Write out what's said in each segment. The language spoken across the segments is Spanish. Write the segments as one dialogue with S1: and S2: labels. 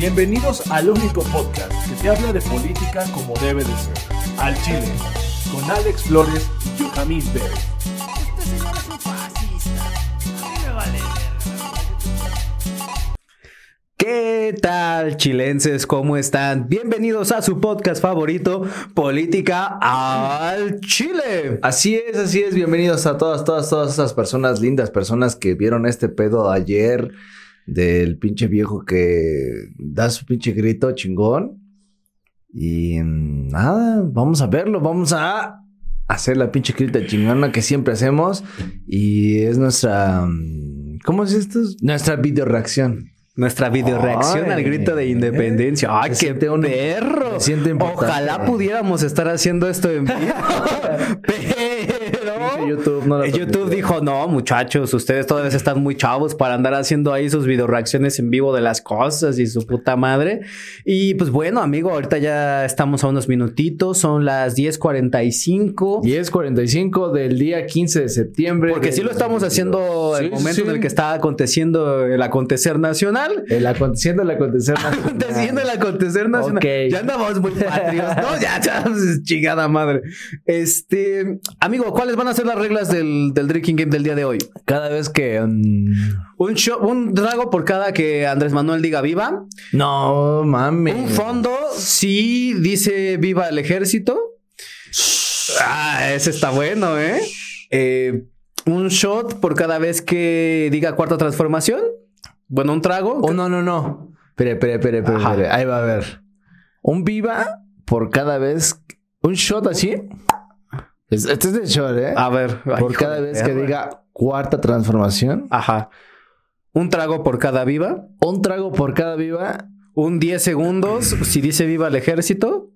S1: Bienvenidos al único podcast que te habla de política como debe de ser. Al Chile, con Alex Flores y Yohamis Bell.
S2: Este señor es un fascista. A mí me vale
S3: ¿Qué tal, chilenses? ¿Cómo están? Bienvenidos a su podcast favorito, Política al Chile.
S4: Así es, así es. Bienvenidos a todas, todas, todas esas personas lindas, personas que vieron este pedo ayer del pinche viejo que da su pinche grito chingón. Y mm, nada, vamos a verlo, vamos a hacer la pinche grita chingona que siempre hacemos. Y es nuestra. mm, ¿Cómo es esto? Nuestra video reacción.
S3: Nuestra videoreacción
S4: Ay,
S3: al grito de independencia. ¡Ay,
S4: se
S3: qué
S4: siente un-
S3: perro! Ojalá pudiéramos estar haciendo esto en vivo.
S4: YouTube no
S3: dijo, no, muchachos, ustedes todavía están muy chavos para andar haciendo ahí sus videoreacciones en vivo de las cosas y su puta madre. Y pues bueno, amigo, ahorita ya estamos a unos minutitos, son las 10.45.
S4: 10.45 del día 15 de septiembre.
S3: Porque sí lo estamos
S4: 2022.
S3: haciendo el momento
S4: sí.
S3: en el que está aconteciendo el acontecer nacional.
S4: El aconteciendo, el acontecer.
S3: Aconteciendo el acontecer nacional. Ya andamos muy patrios, ¿no? Ya, ya, chingada madre. Este, amigo, ¿cuáles van a ser las reglas del, del drinking game del día de hoy?
S4: Cada vez que. mm,
S3: Un shot, un trago por cada que Andrés Manuel diga viva.
S4: no mames.
S3: Un fondo si dice viva el ejército. Ah, ese está bueno, ¿eh? Eh, Un shot por cada vez que diga cuarta transformación. Bueno, un trago.
S4: Oh, no, no, no. Espere, espere, espere, espere, espere. Ahí va a ver. Un viva por cada vez. Un shot así. Es- Este es el shot, ¿eh?
S3: A ver.
S4: por cada
S3: de
S4: vez que diga cuarta transformación.
S3: Ajá. Un trago por cada viva.
S4: Un trago por cada viva.
S3: Un 10 segundos si dice viva el ejército.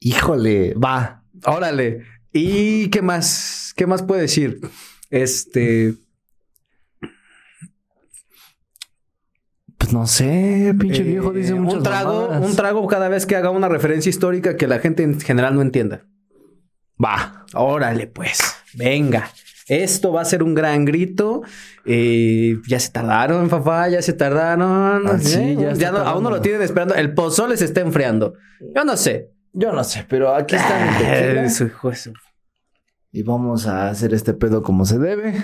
S4: Híjole, va.
S3: Órale. ¿Y qué más? ¿Qué más puede decir? Este.
S4: Pues no sé, pinche
S3: eh,
S4: viejo dice muchas
S3: un trago,
S4: mamadas.
S3: un trago cada vez que haga una referencia histórica que la gente en general no entienda.
S4: Va.
S3: Órale, pues. Venga. Esto va a ser un gran grito. Eh, ya se tardaron, papá, ya se tardaron.
S4: Ah, sí,
S3: ¿eh?
S4: ya está
S3: no- aún no lo tienen esperando. El pozole se está enfriando. Yo no sé.
S4: Yo no sé, pero aquí está mi.
S3: Eh, su su-
S4: Y vamos a hacer este pedo como se debe.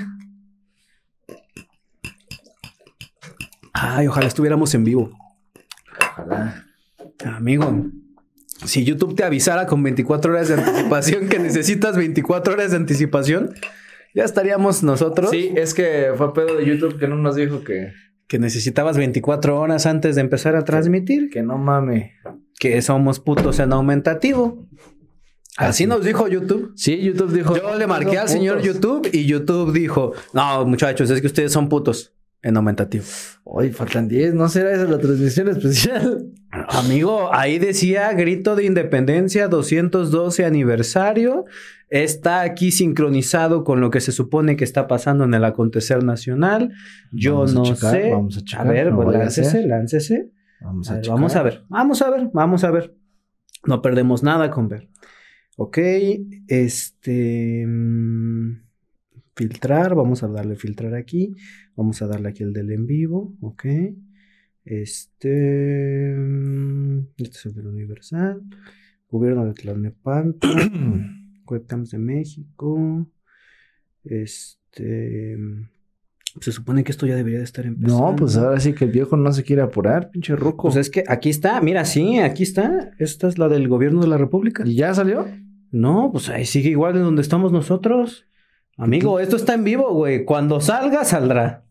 S3: Ay, ojalá estuviéramos en vivo.
S4: Ojalá.
S3: Amigo, si YouTube te avisara con 24 horas de anticipación que necesitas 24 horas de anticipación, ya estaríamos nosotros.
S4: Sí, es que fue pedo de YouTube que no nos dijo que,
S3: Que necesitabas 24 horas antes de empezar a transmitir.
S4: que no mame.
S3: Que somos putos en aumentativo. Así
S4: Así.
S3: nos dijo YouTube.
S4: Sí, YouTube dijo.
S3: Yo le marqué
S4: "Son
S3: al señor
S4: putos".
S3: YouTube y YouTube dijo: No, muchachos, es que ustedes son putos en aumentativo.
S4: Hoy faltan 10, ¿no será esa la transmisión especial?
S3: Amigo, ahí decía grito de independencia 212 aniversario. Está aquí sincronizado con lo que se supone que está pasando en el acontecer nacional. Yo
S4: Vamos a
S3: no
S4: checar,
S3: sé.
S4: vamos a checar,
S3: ver,
S4: no
S3: pues
S4: a
S3: láncese, láncese.
S4: Vamos
S3: A
S4: a,
S3: ver, vamos a ver, vamos a ver, vamos a ver. No perdemos nada con ver. Ok, este. mm, filtrar, vamos a darle filtrar aquí. Vamos a darle aquí el del en vivo. Ok. Este. mm, Este es el del Universal. Gobierno de Tlalnepantla. Webcams de México. Este. mm, Se supone que esto ya debería de estar empezando.
S4: No, pues ahora sí que el viejo no se quiere apurar, pinche ruco.
S3: Pues es que aquí está, mira, sí, aquí está. Esta es la del gobierno de la República.
S4: ¿Y ya salió?
S3: No, pues ahí sigue igual en donde estamos nosotros. Amigo, esto está en vivo, güey. Cuando salga, saldrá.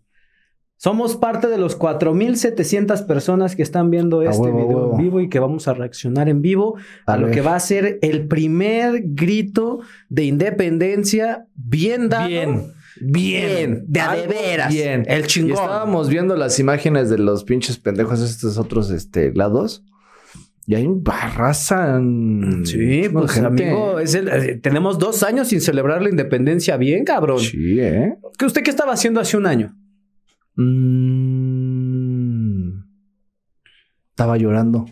S3: Somos parte de los 4,700 personas que están viendo este
S4: huevo,
S3: video
S4: huevo.
S3: en vivo y que vamos a reaccionar en vivo a,
S4: A
S3: lo que va a ser el primer grito de independencia bien dado.
S4: Bien.
S3: Bien, de a de veras.
S4: Bien.
S3: El
S4: Y
S3: chingón.
S4: estábamos viendo las imágenes de los pinches pendejos estos otros este, lados. Y hay un barraza.
S3: Sí, pues amigo, es el- eh, tenemos dos años sin celebrar la independencia bien, cabrón.
S4: Sí, ¿eh?
S3: ¿Qué ¿Usted qué estaba haciendo hace un año?
S4: Mm. Estaba llorando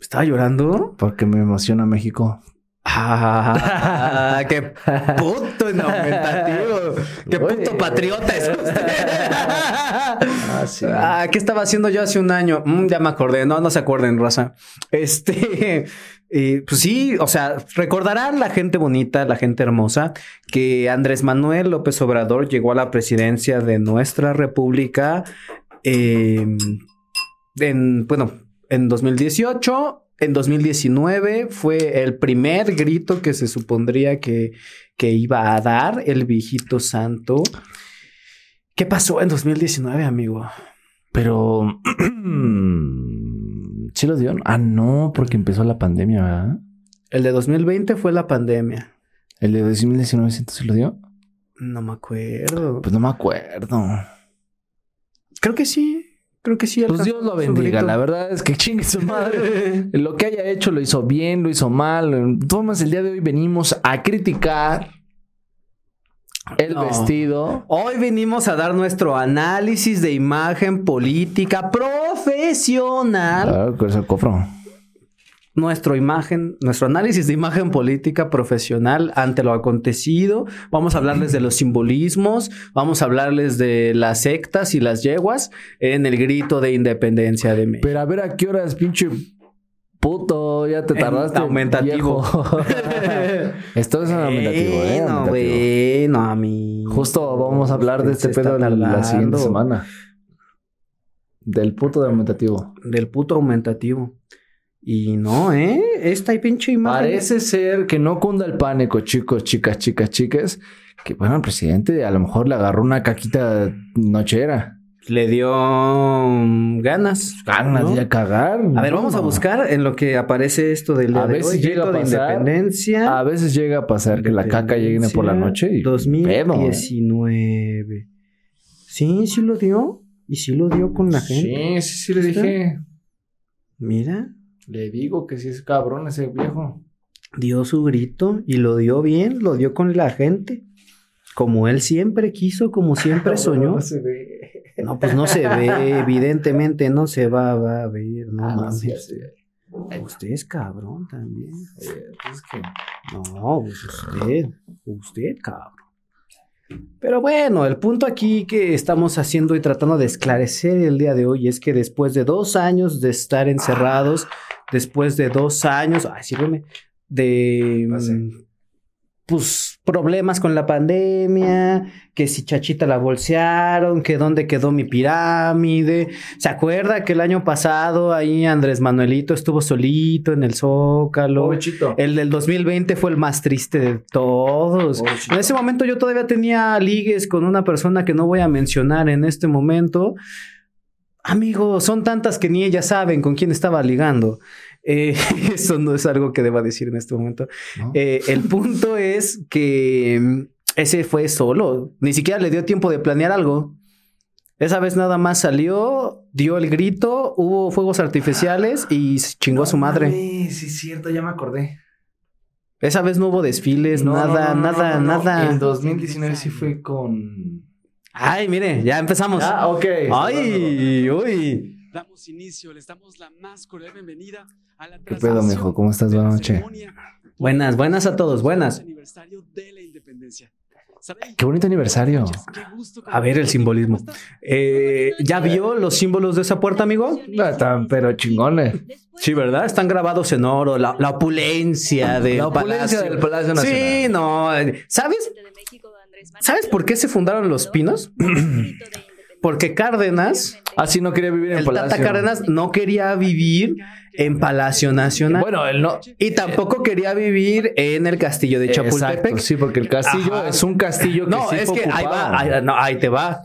S3: ¿Estaba llorando?
S4: porque me emociona México.
S3: Ah, qué puto aumentativo. Qué
S4: Oye.
S3: puto patriota es usted.
S4: Ah, sí.
S3: Ah, ¿qué estaba haciendo yo hace un año? Mm, ya me acordé. No, no se acuerden, raza. Este, eh, pues sí, o sea, recordarán la gente bonita, la gente hermosa, que Andrés Manuel López Obrador llegó a la presidencia de nuestra república eh, en, bueno, en 2018. En 2019 fue el primer grito que se supondría que, que iba a dar el viejito santo. ¿Qué pasó en 2019, amigo?
S4: Pero. ¿Sí lo dio? Ah, no, porque empezó la pandemia, ¿verdad?
S3: El de 2020 fue la pandemia.
S4: ¿El de 2019 sí se lo dio?
S3: No me acuerdo.
S4: Pues no me acuerdo.
S3: creo que sí. Creo que sí.
S4: Pues Dios lo bendiga. La verdad es que chingue su madre. Lo que haya hecho lo hizo bien, lo hizo mal. Maneras, el día de hoy venimos a criticar el
S3: No.
S4: vestido.
S3: Hoy venimos a dar nuestro análisis de imagen política profesional.
S4: Claro, que es el cofro.
S3: Nuestro imagen, nuestro análisis de imagen política profesional ante lo acontecido. Vamos a hablarles de los simbolismos, vamos a hablarles de las sectas y las yeguas en el grito de independencia de México.
S4: Pero a ver a qué horas, pinche puto, ya te
S3: En
S4: tardaste.
S3: aumentativo.
S4: viejo. Esto es un aumentativo, ¿eh?
S3: Bueno,
S4: Aumentativo.
S3: bueno, amigo.
S4: Justo vamos a hablar de este
S3: Se está
S4: pedo la, la siguiente semana. Del puto de aumentativo.
S3: Del puto aumentativo. Y no, ¿eh? Esta pinche imagen.
S4: Parece ser que no cunda el pánico, chicos, chicas, chicas, chicas. Que bueno, el presidente a lo mejor le agarró una caquita nochera.
S3: Le dio mm, ganas.
S4: Ganas
S3: ¿no?
S4: de a cagar.
S3: A ver, vamos a buscar en lo que aparece esto del
S4: A
S3: de hoy,
S4: si llega a
S3: de
S4: pasar.
S3: independencia.
S4: A veces llega a pasar que la caca llegue por la noche y. pedo.
S3: 2019. Sí, sí lo dio. Y sí lo dio con la gente.
S4: Sí, sí, sí, le dije.
S3: Mira,
S4: Le digo que sí es cabrón ese viejo.
S3: dio su grito y lo dio bien, lo dio con la gente. Como él siempre quiso, como siempre soñó.
S4: No se ve.
S3: No, pues no se ve, evidentemente no se va, va a ver, no
S4: Ah,
S3: mames.
S4: sí, sí.
S3: Usted es cabrón también.
S4: Es que.
S3: No, pues usted, usted, cabrón. Pero bueno, el punto aquí que estamos haciendo y tratando de esclarecer el día de hoy es que después de dos años de estar encerrados, después de dos años, ay, sírveme, de mm, pues problemas con la pandemia, que si Chachita la bolsearon, que dónde quedó mi pirámide. ¿Se acuerda que el año pasado ahí Andrés Manuelito estuvo solito en el Zócalo?
S4: Pobrecito.
S3: El del 2020 fue el más triste de todos.
S4: Pobrecito.
S3: En ese momento yo todavía tenía ligues con una persona que no voy a mencionar en este momento. Amigo, son tantas que ni ellas saben con quién estaba ligando. Eh, eso no es algo que deba decir en este momento.
S4: ¿no?
S3: Eh, el punto es que mm, ese fue solo. Ni siquiera le dio tiempo de planear algo. Esa vez nada más salió, dio el grito, hubo fuegos artificiales y chingó a su madre.
S4: Mames, Sí, es cierto, ya me acordé.
S3: Esa vez no hubo desfiles,
S4: No,
S3: nada, nada, nada.
S4: En 2019 sí fue con.
S3: Ay, mire, ya empezamos.
S4: Ah, ok.
S3: Ay, uy.
S5: Damos inicio, les damos la más cordial bienvenida a la
S4: ¿Qué pedo, mijo? ¿Cómo estás? Buenas noches.
S3: Buenas, buenas a todos, buenas.
S5: Aniversario de la independencia.
S4: Qué bonito aniversario.
S3: A ver el simbolismo. Eh, ¿Ya vio los símbolos de esa puerta, amigo?
S4: No están, pero chingones.
S3: Sí, ¿verdad? Están grabados en oro, la, la opulencia de
S4: La opulencia del Palacio Nacional.
S3: Sí, no. eh, ¿Sabes? ¿Sabes por qué se fundaron los pinos? Porque Cárdenas,
S4: Así no quería vivir en
S3: el
S4: Palacio.
S3: Tata Cárdenas, no quería vivir en Palacio Nacional.
S4: Bueno, él no.
S3: y tampoco quería vivir en el castillo de Chapultepec.
S4: Exacto, sí, porque el castillo
S3: Ajá.
S4: es un castillo que
S3: No,
S4: sí
S3: es
S4: fue
S3: que ahí
S4: ocupado.
S3: va, ahí, no, ahí te va.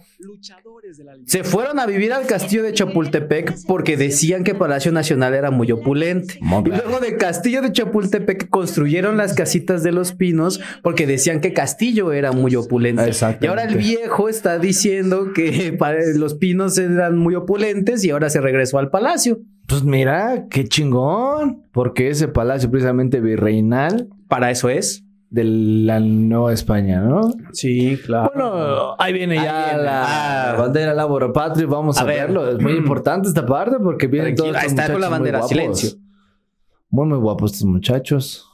S3: Se fueron a vivir al castillo de Chapultepec porque decían que Palacio Nacional era muy opulente. Y luego del castillo de Chapultepec construyeron las casitas de los pinos porque decían que Castillo era muy opulente. Y ahora el viejo está diciendo que los pinos eran muy opulentes y ahora se regresó al palacio.
S4: Pues mira, qué chingón. Porque ese palacio precisamente virreinal
S3: Para eso es.
S4: De la Nueva España, ¿no?
S3: Sí, claro.
S4: Bueno, ahí viene
S3: Ahí
S4: ya
S3: viene.
S4: la
S3: Ah.
S4: bandera Labor Patria. Vamos a,
S3: A ver.
S4: verlo. Es muy importante esta parte porque vienen
S3: Tranquilo,
S4: todos
S3: ahí
S4: estos
S3: está con la
S4: muy
S3: bandera,
S4: guapos.
S3: silencio.
S4: Muy, muy guapos estos muchachos.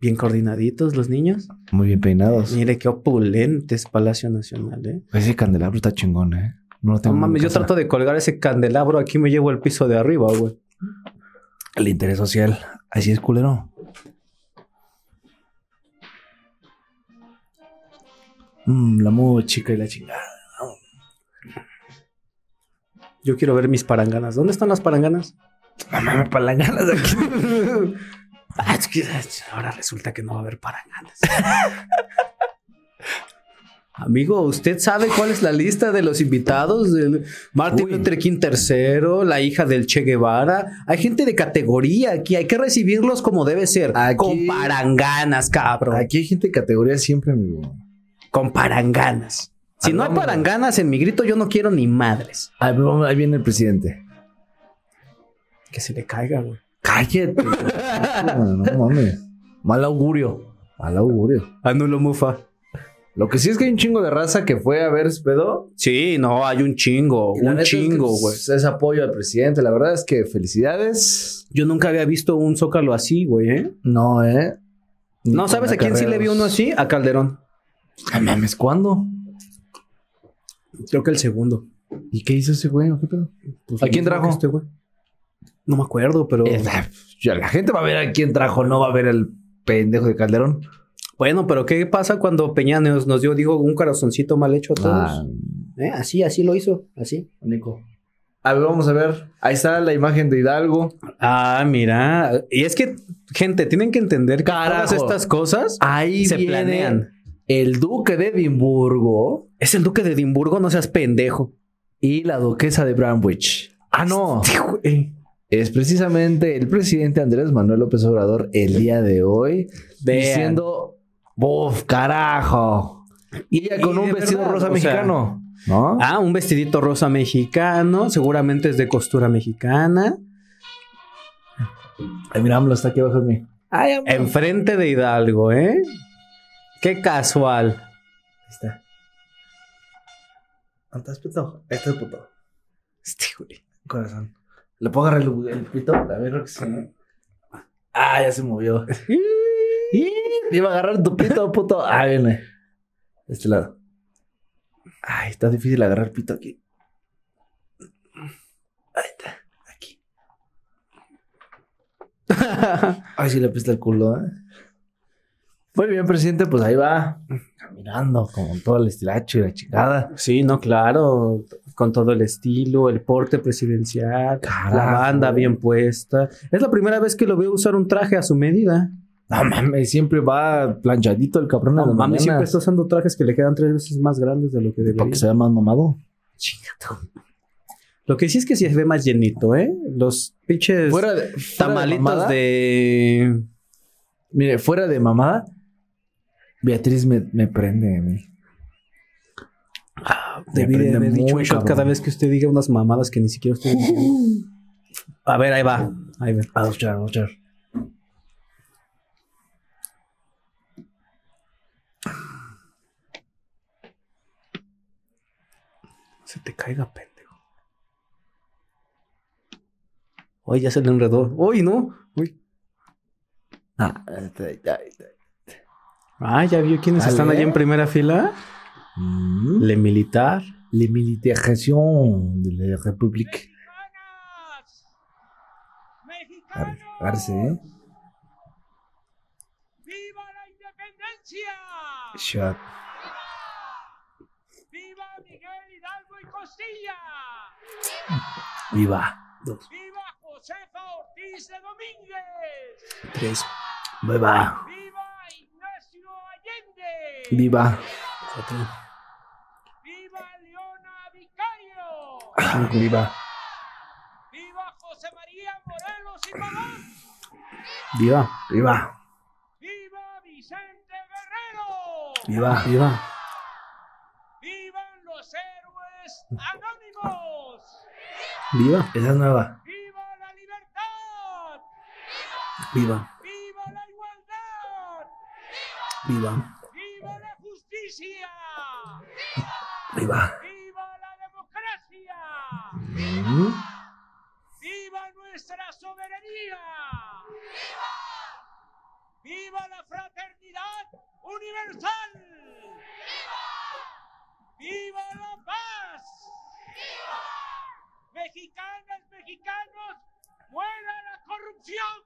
S3: Bien coordinaditos los niños.
S4: Muy bien peinados.
S3: Mire qué opulente es Palacio Nacional, ¿eh?
S4: Ese candelabro está chingón, ¿eh? No lo
S3: No
S4: tengo en mi
S3: mames, yo trato de colgar ese candelabro, aquí me llevo el piso de arriba, güey.
S4: El interés social. Así es, culero. Mm, la música y la chingada.
S3: Yo quiero ver mis paranganas. ¿Dónde están las paranganas?
S4: No mames, palanganas aquí.
S3: Ah, que ahora resulta que no va a haber paranganas. Amigo, ¿usted sabe cuál es la lista de los invitados? Del Martin
S4: Uy.
S3: Luther King III, la hija del Che Guevara. Hay gente de categoría aquí, hay que recibirlos como debe ser.
S4: Aquí-
S3: Con paranganas, cabrón.
S4: Aquí hay gente de categoría siempre, amigo.
S3: Con paranganas. Si no hay paranganas en mi grito, yo no quiero ni madres.
S4: Ahí, viene el presidente.
S3: Que se le caiga, güey.
S4: Cállate. no, no mames. Mal augurio. Mal augurio.
S3: Anulo Mufa.
S4: Lo que sí es que hay un chingo de raza que fue a ver ese pedo.
S3: Sí, no, hay un chingo, un
S4: neta es que,
S3: chingo, güey.
S4: Es apoyo al presidente. La verdad es que felicidades.
S3: Yo nunca había visto un zócalo así, güey, ¿eh?
S4: No, ¿eh? Ni
S3: No, ¿sabes a quién sí le vi
S4: acarreos.
S3: uno así? A Calderón.
S4: Ah, mames, ¿cuándo?
S3: Creo que el segundo.
S4: ¿Y qué hizo ese güey? ¿O ¿Qué pedo?
S3: Pues
S4: ¿A quién trajo?
S3: Este güey. No me acuerdo, pero.
S4: Eh, ya la gente va a ver a quién trajo, no va a ver el pendejo de Calderón.
S3: Bueno, pero ¿qué pasa cuando Peña nos, nos dio, digo, un corazoncito mal hecho a todos?
S4: Ah,
S3: ¿Eh? Así, así lo hizo, así.
S4: Nico. A ver, vamos a ver. Ahí está la imagen de Hidalgo.
S3: Ah, mira. Y es que, gente, tienen que entender que
S4: Carajo.
S3: todas estas cosas
S4: Ahí
S3: se
S4: viene
S3: planean.
S4: El duque de Edimburgo
S3: Es el duque de Edimburgo, no seas pendejo.
S4: y la duquesa de Brandwich. Ah, no.
S3: Este.
S4: Es precisamente el presidente Andrés Manuel López Obrador el día de hoy diciendo, ¡Buf, carajo! Y ella con
S3: Y
S4: un vestido
S3: verdad,
S4: rosa
S3: o sea,
S4: mexicano, ¿no?
S3: Ah, un vestidito rosa mexicano, seguramente es de costura mexicana.
S4: Ay, mira, AMLO está aquí abajo de mí. Ay.
S3: Enfrente de Hidalgo, ¿eh? Qué casual.
S4: Ahí está. ¿Dónde estás, puto? Ahí está el puto.
S3: Este güey.
S4: Corazón. ¿Le puedo agarrar el, el pito? A ver, creo que sí. Ah, ya se movió. Iba a agarrar tu pito, puto. Ah, viene. De este lado. Ay, está difícil agarrar pito aquí. Ahí está. Aquí. Ay, sí le pista el culo, ¿eh? Muy bien, presidente, pues ahí va. Caminando con todo el estilacho y la chingada.
S3: Sí, no, claro. Con todo el estilo, el porte presidencial, la banda bien puesta. Es la primera vez que lo veo usar un traje a su medida.
S4: No mames, siempre va planchadito el cabrón
S3: No mames, siempre está usando trajes que le quedan tres veces más grandes de lo que
S4: Para
S3: debería.
S4: que se vea más mamado.
S3: Chingado. Lo que sí es que sí se ve más llenito, ¿eh? Los pinches
S4: Fuera de, fuera de
S3: tamalitos
S4: mamada,
S3: de...
S4: Mire, fuera de mamada, Beatriz me, me prende a mí.
S3: Debí de
S4: prende
S3: haber dicho un shot cada vez que usted diga unas mamadas que ni siquiera usted. A ver, ahí va. Ahí va.
S4: A dos char, a dos char.
S3: Se te caiga, pendejo. Uy, ya se le enredó. Uy, no. Uy.
S4: Ah, este.
S3: Ah, ya vio quiénes están allá en primera fila.
S4: Mm.
S3: Le militar.
S4: La militarización de la República.
S5: ¡Mexicanas!
S4: A ver, agárrese, ¿eh?
S5: ¡Viva la independencia!
S4: Shot.
S5: ¡Viva Miguel Hidalgo y Costilla!
S4: Viva.
S3: Dos,
S5: ¡Viva Josefa Ortiz de Domínguez!
S3: tres,
S4: Viva.
S5: ¡Viva Allende!
S4: Viva.
S3: cuatro, Viva.
S2: ¡Viva José María Morelos y Pavón!
S3: Viva.
S4: Viva.
S2: ¡Viva Vicente Guerrero!
S3: Viva. Viva.
S2: ¡Vivan los héroes anónimos!
S3: Viva.
S4: Esa es nueva.
S2: ¡Viva la libertad!
S3: Viva.
S2: ¡Viva la igualdad!
S3: Viva.
S2: ¡Viva
S4: Viva.
S2: ¡Viva la democracia!
S4: Mm.
S2: ¡Viva nuestra soberanía! ¡Viva la fraternidad universal! ¡Viva la paz! ¡Mexicanas, mexicanos! ¡Muera la corrupción!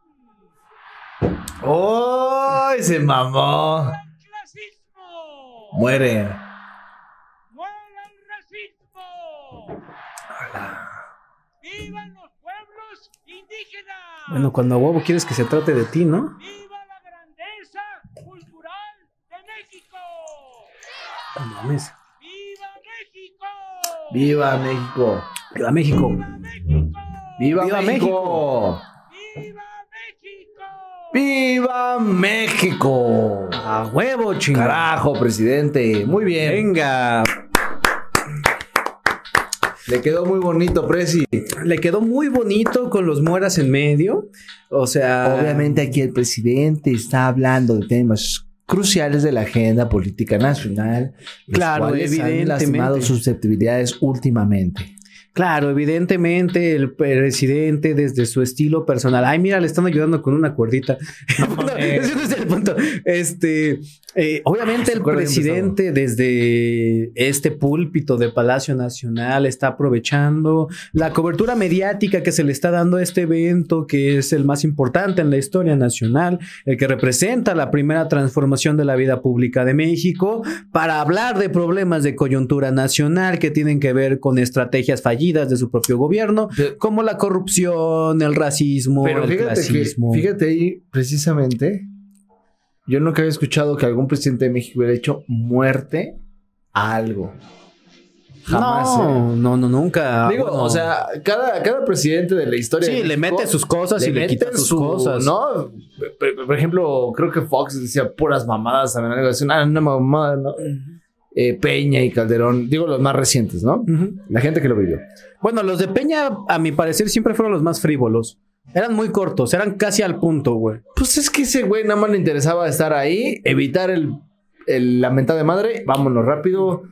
S4: ¡Oh! Se mamó.
S2: ¡El clasismo!
S4: Muere.
S2: ¡Muera el racismo! ¡Vivan los pueblos indígenas!
S3: Bueno, cuando a huevo quieres que se trate de ti, ¿no?
S2: ¡Viva la grandeza cultural de México!
S3: No mames.
S2: ¡Viva México!
S4: ¡Viva México!
S3: Viva México.
S2: ¡Viva México!
S4: ¡Viva,
S3: ¡Viva
S4: México!
S2: ¡Viva México!
S4: ¡Viva México!
S3: A huevo, chingada.
S4: Carajo, presidente. Muy bien.
S3: Venga.
S4: Le quedó muy bonito, Presi.
S3: Le quedó muy bonito con los mueras en medio. O sea.
S4: Obviamente aquí el presidente está hablando de temas cruciales de la agenda política nacional. los
S3: Claro,
S4: cuales han
S3: evidentemente.
S4: lastimado susceptibilidades últimamente.
S3: Claro, evidentemente el presidente desde su estilo personal. Ay, mira, le están ayudando con una cuerdita. No, ese no es el punto. Este, eh, obviamente el presidente desde este púlpito de Palacio Nacional está aprovechando la cobertura mediática que se le está dando a este evento, que es el más importante en la historia nacional, el que representa la primera transformación de la vida pública de México, para hablar de problemas de coyuntura nacional que tienen que ver con estrategias fallidas de su propio gobierno,
S4: Pero-
S3: como la corrupción, el racismo,
S4: Pero
S3: el
S4: fíjate que,
S3: clasismo.
S4: fíjate ahí, precisamente, yo nunca había escuchado que algún presidente de México hubiera hecho muerte a algo. Jamás.
S3: no,
S4: ¿eh?
S3: no, no, nunca.
S4: Digo,
S3: Bueno,
S4: o sea, cada, cada presidente de la historia.
S3: Sí,
S4: de
S3: le
S4: México
S3: mete sus cosas y le quita sus
S4: su-
S3: cosas.
S4: ¿No? Por, por ejemplo, creo que Fox decía puras mamadas también. Algo así, ah, una mamada, ¿no? Eh, Peña y Calderón, digo los más recientes, ¿no? La gente que lo vivió.
S3: Bueno, los de Peña, a mi parecer, siempre fueron los más frívolos. Eran muy cortos, eran casi al punto, güey.
S4: Pues es que ese güey nada más le interesaba estar ahí, evitar el, el- de madre, vámonos rápido.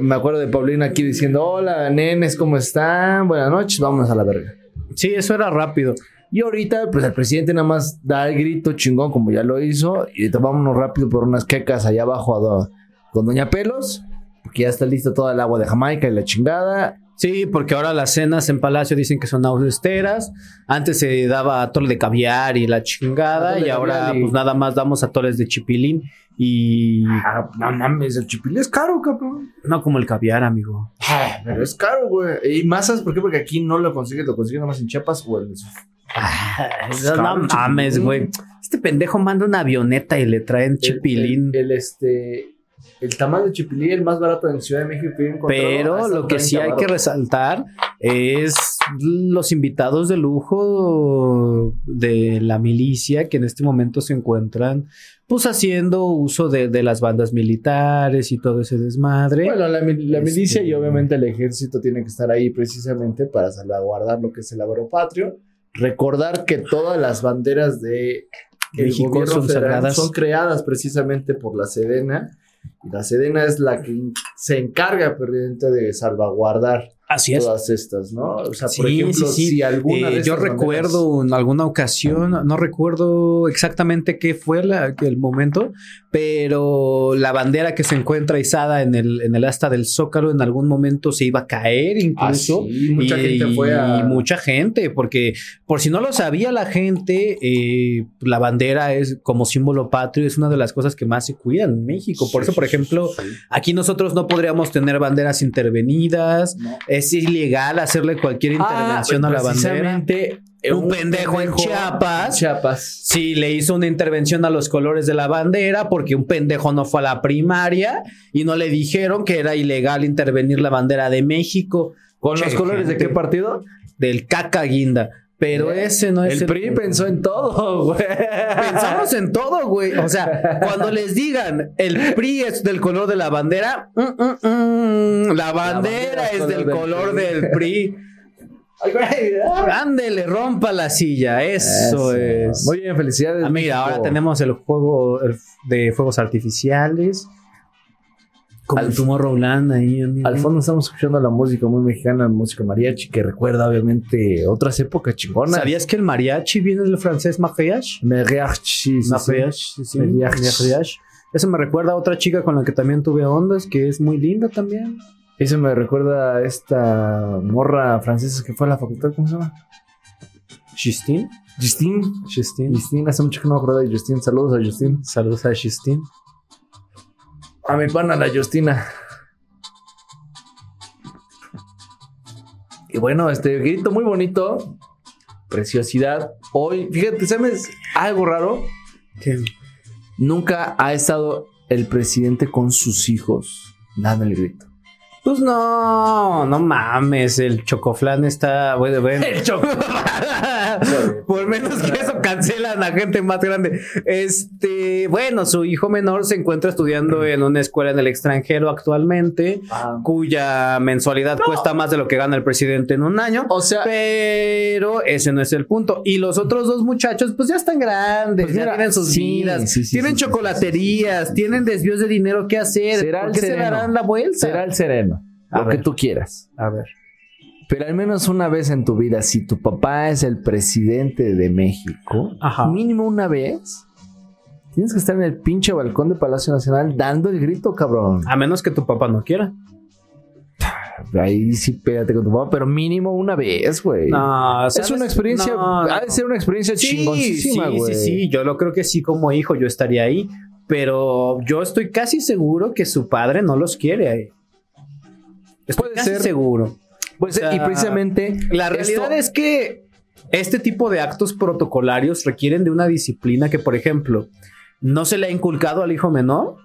S4: Me acuerdo de Paulina aquí diciendo, hola, nenes, ¿cómo están? Buenas noches, vámonos a la verga.
S3: Sí, eso era rápido.
S4: Y ahorita, pues el presidente nada más da el grito chingón como ya lo hizo. Y vámonos rápido por unas quecas allá abajo a con Doña Pelos. Porque ya está listo toda el agua de Jamaica y la chingada.
S3: Sí, porque ahora las cenas en Palacio dicen que son austeras. Antes se daba atole de caviar y la chingada. Y ahora,
S4: y-
S3: pues nada más damos atoles de chipilín. Y
S4: Ah, no mames, el chipil es caro, cabrón.
S3: no como el caviar, amigo.
S4: Ah, Pero es caro, güey. Y masas, ¿por qué? Porque aquí no lo consigues, lo consigues nada más en Chiapas o en
S3: no
S4: caro el
S3: mames,
S4: chipilín.
S3: güey. Este pendejo manda una avioneta y le traen chipilín.
S4: El, el, este. El tamal de chipilín, el más barato en Ciudad de México. que he encontrado,
S3: Pero lo que
S4: 30
S3: sí hay que resaltar es los invitados de lujo de la milicia que en este momento se encuentran pues haciendo uso de, de las bandas militares y todo ese desmadre.
S4: Bueno, la,
S3: Este-
S4: milicia y obviamente el ejército tiene que estar ahí precisamente para salvaguardar lo que es el patrio. Recordar que todas las banderas de el
S3: México son
S4: son creadas precisamente por la Sedena. La Sedena es la que se encarga precisamente de salvaguardar
S3: Así es.
S4: todas estas, ¿no? O sea, por ejemplo,
S3: sí, sí.
S4: si alguna
S3: Eh,
S4: de
S3: yo recuerdo en alguna ocasión, no recuerdo exactamente qué fue la- el momento, pero la bandera que se encuentra izada en el, en el asta del Zócalo en algún momento se iba a caer incluso.
S4: Ah, sí, mucha
S3: y,
S4: gente fue a-
S3: y mucha gente, porque por si no lo sabía la gente, eh, la bandera es como símbolo patrio, es una de las cosas que más se cuidan en México. Por eso, por ejemplo, aquí nosotros no podríamos tener banderas intervenidas.
S4: No.
S3: Es ilegal hacerle cualquier intervención
S4: Ah,
S3: a la bandera.
S4: eh,
S3: Un pendejo en Chiapas.
S4: Chiapas.
S3: Sí, le hizo una intervención a los colores de la bandera porque un pendejo no fue a la primaria y no le dijeron que era ilegal intervenir la bandera de México.
S4: ¿Con los colores de qué partido?
S3: Del caca guinda. Pero
S4: ¿Eh?
S3: ese no es
S4: El PRI pensó en todo, güey.
S3: Pensamos en todo, güey. O sea, cuando les digan el PRI es del color de la bandera, mm, mm, mm, la bandera
S4: bandera
S3: es del
S4: del
S3: color
S4: PRI.
S3: del PRI. Ándele, rompa la silla. Eso, es.
S4: Muy bien, felicidades.
S3: Ah, mira, ahora tenemos el juego el- de fuegos artificiales. Como
S4: Al-
S3: Tomorrowland ahí. amigo.
S4: Al fondo estamos escuchando la música muy mexicana, la música mariachi, que recuerda obviamente otras épocas chingonas.
S3: ¿Sabías que el mariachi viene del francés mariage?
S4: Mariachi, sí.
S3: Mariage, sí,
S4: Mariachi.
S3: Eso me recuerda a otra chica con la que también tuve ondas, que es muy linda también.
S4: Eso me recuerda a esta morra francesa que fue a la facultad, ¿cómo se llama?
S3: Justine.
S4: Justine.
S3: Justine.
S4: Justine, hace mucho que no me acuerdo de Justine. Saludos a Justine.
S3: Saludos a Justine.
S4: A mi pana, la Justina. Y bueno, este grito muy bonito. Preciosidad. Hoy, fíjate, ¿sabes algo raro? Nunca ha estado el presidente con sus hijos dando el grito.
S3: Pues no, no mames, el chocoflán está, bueno, bueno. El Por menos que eso cancelan a gente más grande. Este, bueno, su hijo menor se encuentra estudiando en una escuela en el extranjero actualmente, cuya mensualidad cuesta más de lo que gana el presidente en un año.
S4: O sea-
S3: pero ese no es el punto. Y los otros dos muchachos, pues ya están grandes,
S4: Pues
S3: ya tienen sus
S4: sí,
S3: vidas,
S4: sí, sí,
S3: tienen chocolaterías, tienen desvíos de dinero que hacer.
S4: Será
S3: ¿Por
S4: el
S3: qué se
S4: sereno.
S3: darán la vuelta?
S4: Será el sereno.
S3: A
S4: lo que tú quieras.
S3: A ver.
S4: Pero al menos una vez en tu vida, si tu papá es el presidente de México,
S3: Ajá.
S4: mínimo una vez, tienes que estar en el pinche balcón de Palacio Nacional dando el grito, cabrón.
S3: A menos que tu papá no quiera.
S4: Ahí sí pégate con tu papá, pero mínimo una vez, güey.
S3: No,
S4: es una experiencia, ha de ser una experiencia
S3: Sí,
S4: chingoncísima,
S3: sí,
S4: güey.
S3: sí, sí, yo lo creo que sí, como hijo, yo estaría ahí. Pero yo estoy casi seguro que su padre no los quiere ahí. Estoy
S4: Puede
S3: casi
S4: ser.
S3: seguro.
S4: Pues,
S3: O sea,
S4: y precisamente
S3: La
S4: esto-
S3: realidad es que este tipo de actos protocolarios requieren de una disciplina que, por ejemplo, no se le ha inculcado al hijo menor.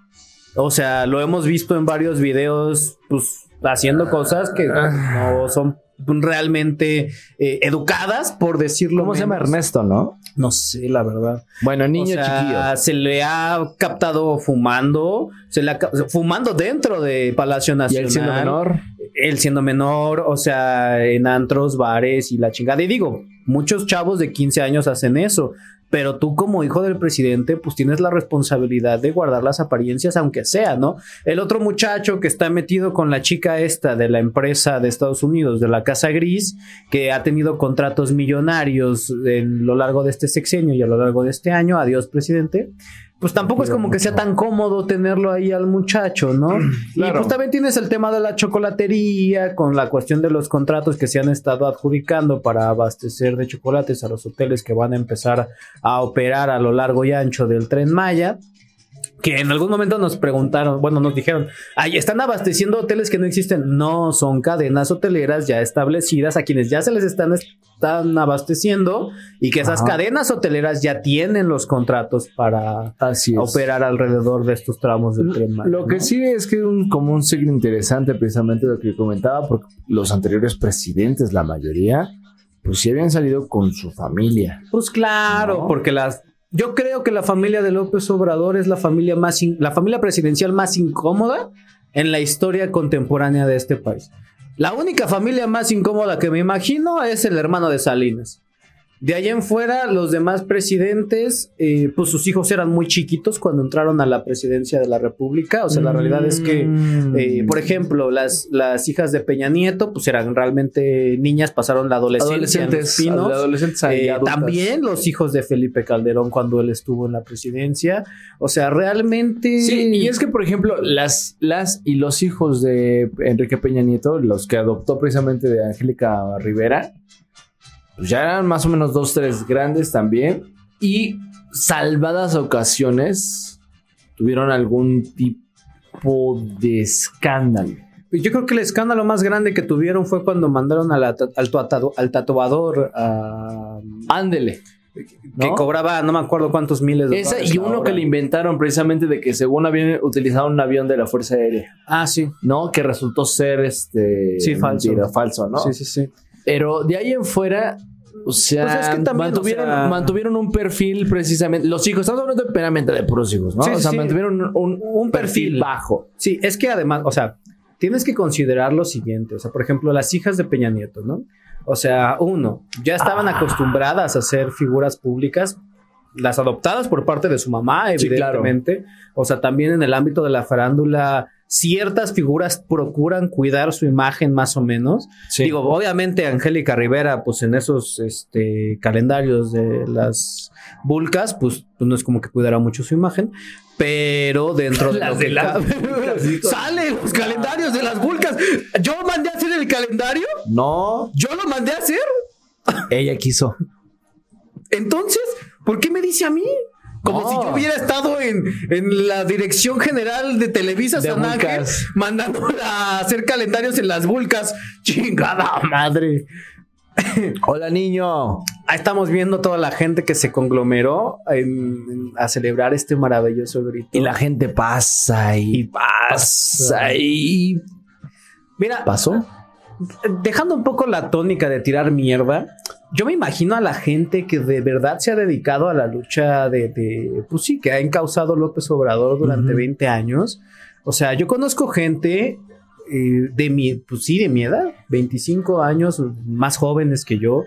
S3: O sea, lo hemos visto en varios videos, pues, haciendo cosas que no son realmente eh, educadas, por decirlo
S4: ¿Cómo se llama. Ernesto, no?
S3: No sé, la verdad.
S4: Bueno, niño
S3: o sea,
S4: chiquillo.
S3: se le ha captado fumando, se le ha fumando dentro de Palacio
S4: Y
S3: Nacional.
S4: él siendo menor.
S3: Él siendo menor, o sea, en antros, bares y la chingada. Y digo, muchos chavos de 15 años hacen eso. Pero tú como hijo del presidente, pues tienes la responsabilidad de guardar las apariencias, aunque sea, ¿no? El otro muchacho que está metido con la chica esta de la empresa de Estados Unidos, de la Casa Gris, que ha tenido contratos millonarios en lo largo de este sexenio y a lo largo de este año, adiós presidente, pues tampoco es como que sea tan cómodo tenerlo ahí al muchacho, ¿no? Y pues también tienes el tema de la chocolatería, con la cuestión de los contratos que se han estado adjudicando para abastecer de chocolates a los hoteles que van a empezar a operar a lo largo y ancho del tren Maya. Que en algún momento nos preguntaron, bueno, nos dijeron, ay, están abasteciendo hoteles que no existen. No, son cadenas hoteleras ya establecidas a quienes ya se les están, están abasteciendo y que esas
S4: Ajá.
S3: cadenas hoteleras ya tienen los contratos para
S4: Así es.
S3: operar alrededor de estos tramos del tren.
S4: Lo que sí es que un, como un signo interesante precisamente lo que comentaba, porque los anteriores presidentes, la mayoría, pues sí habían salido con su familia.
S3: Pues claro,
S4: ¿No?
S3: porque las yo creo que la familia de López Obrador es la familia más la familia presidencial más incómoda en la historia contemporánea de este país. La única familia más incómoda que me imagino es el hermano de Salinas. De allá en fuera, los demás presidentes, eh, pues sus hijos eran muy chiquitos cuando entraron a la presidencia de la República. O sea, la realidad es que
S4: Mm.
S3: eh, por ejemplo, las, las hijas de Peña Nieto, pues eran realmente niñas, pasaron la adolescencia en Los Pinos.
S4: adolescentes
S3: Eh, también los hijos de Felipe Calderón cuando él estuvo en la presidencia. O sea, realmente.
S4: Sí, y es que, por ejemplo, las, las y los hijos de Enrique Peña Nieto, los que adoptó precisamente de Angélica Rivera, pues ya eran más o menos dos, tres grandes también. Y salvadas ocasiones tuvieron algún tipo de escándalo.
S3: Yo creo que el escándalo más grande que tuvieron fue cuando mandaron a la al, tuatado- al tatuador a.
S4: Ándele.
S3: que cobraba no me acuerdo cuántos miles de
S4: Esa
S3: dólares
S4: y uno
S3: hora.
S4: que le inventaron precisamente de que según habían utilizado un avión de la Fuerza Aérea,
S3: Ah, sí.
S4: ¿no? Que resultó ser este.
S3: Sí, falso.
S4: mentira, falso, ¿no?
S3: Sí, sí, sí.
S4: Pero de ahí en fuera, o sea,
S3: Pues es que también,
S4: mantuvieron,
S3: o sea-
S4: mantuvieron un perfil precisamente. Los hijos, estamos hablando meramente de puros hijos, ¿no?
S3: Sí,
S4: o sea,
S3: sí.
S4: mantuvieron un, un-
S3: Un
S4: perfil
S3: perfil.
S4: bajo.
S3: Sí, es que además, o sea, tienes que considerar lo siguiente. O sea, por ejemplo, las hijas de Peña Nieto, ¿no? O sea, uno, ya estaban
S4: Ah.
S3: acostumbradas a ser figuras públicas, las adoptadas por parte de su mamá,
S4: Sí, claro.
S3: evidentemente. O sea, también en el ámbito de la farándula, ciertas figuras procuran cuidar su imagen más o menos. Digo, obviamente Angélica Rivera, pues en esos este, calendarios de las vulcas, pues, pues, no es como que cuidara mucho su imagen, pero dentro de
S4: Las
S3: lo
S4: de sí, con-
S3: salen los calendarios de las vulcas. Yo mandé a hacer el calendario,
S4: no,
S3: yo lo mandé a hacer.
S4: ella quiso.
S3: Entonces, ¿por qué me dice a mí? Como
S4: No.
S3: si yo hubiera estado en, en la dirección general de Televisa
S4: De
S3: San Ángel, mandando a hacer calendarios en las vulcas. Chingada madre.
S4: Hola, niño.
S3: Ahí estamos viendo toda la gente que se conglomeró en- en- a celebrar este maravilloso grito.
S4: Y la gente pasa y,
S3: Y
S4: pasa y.
S3: Mira,
S4: ¿Pasó?
S3: dejando un poco la tónica de tirar mierda, yo me imagino a la gente que de verdad se ha dedicado a la lucha de, de pues sí, que ha encausado López Obrador durante
S4: Ujú.
S3: 20 años. O sea, yo conozco gente eh, de mi, pues sí, de mi edad, 25 años, más jóvenes que yo,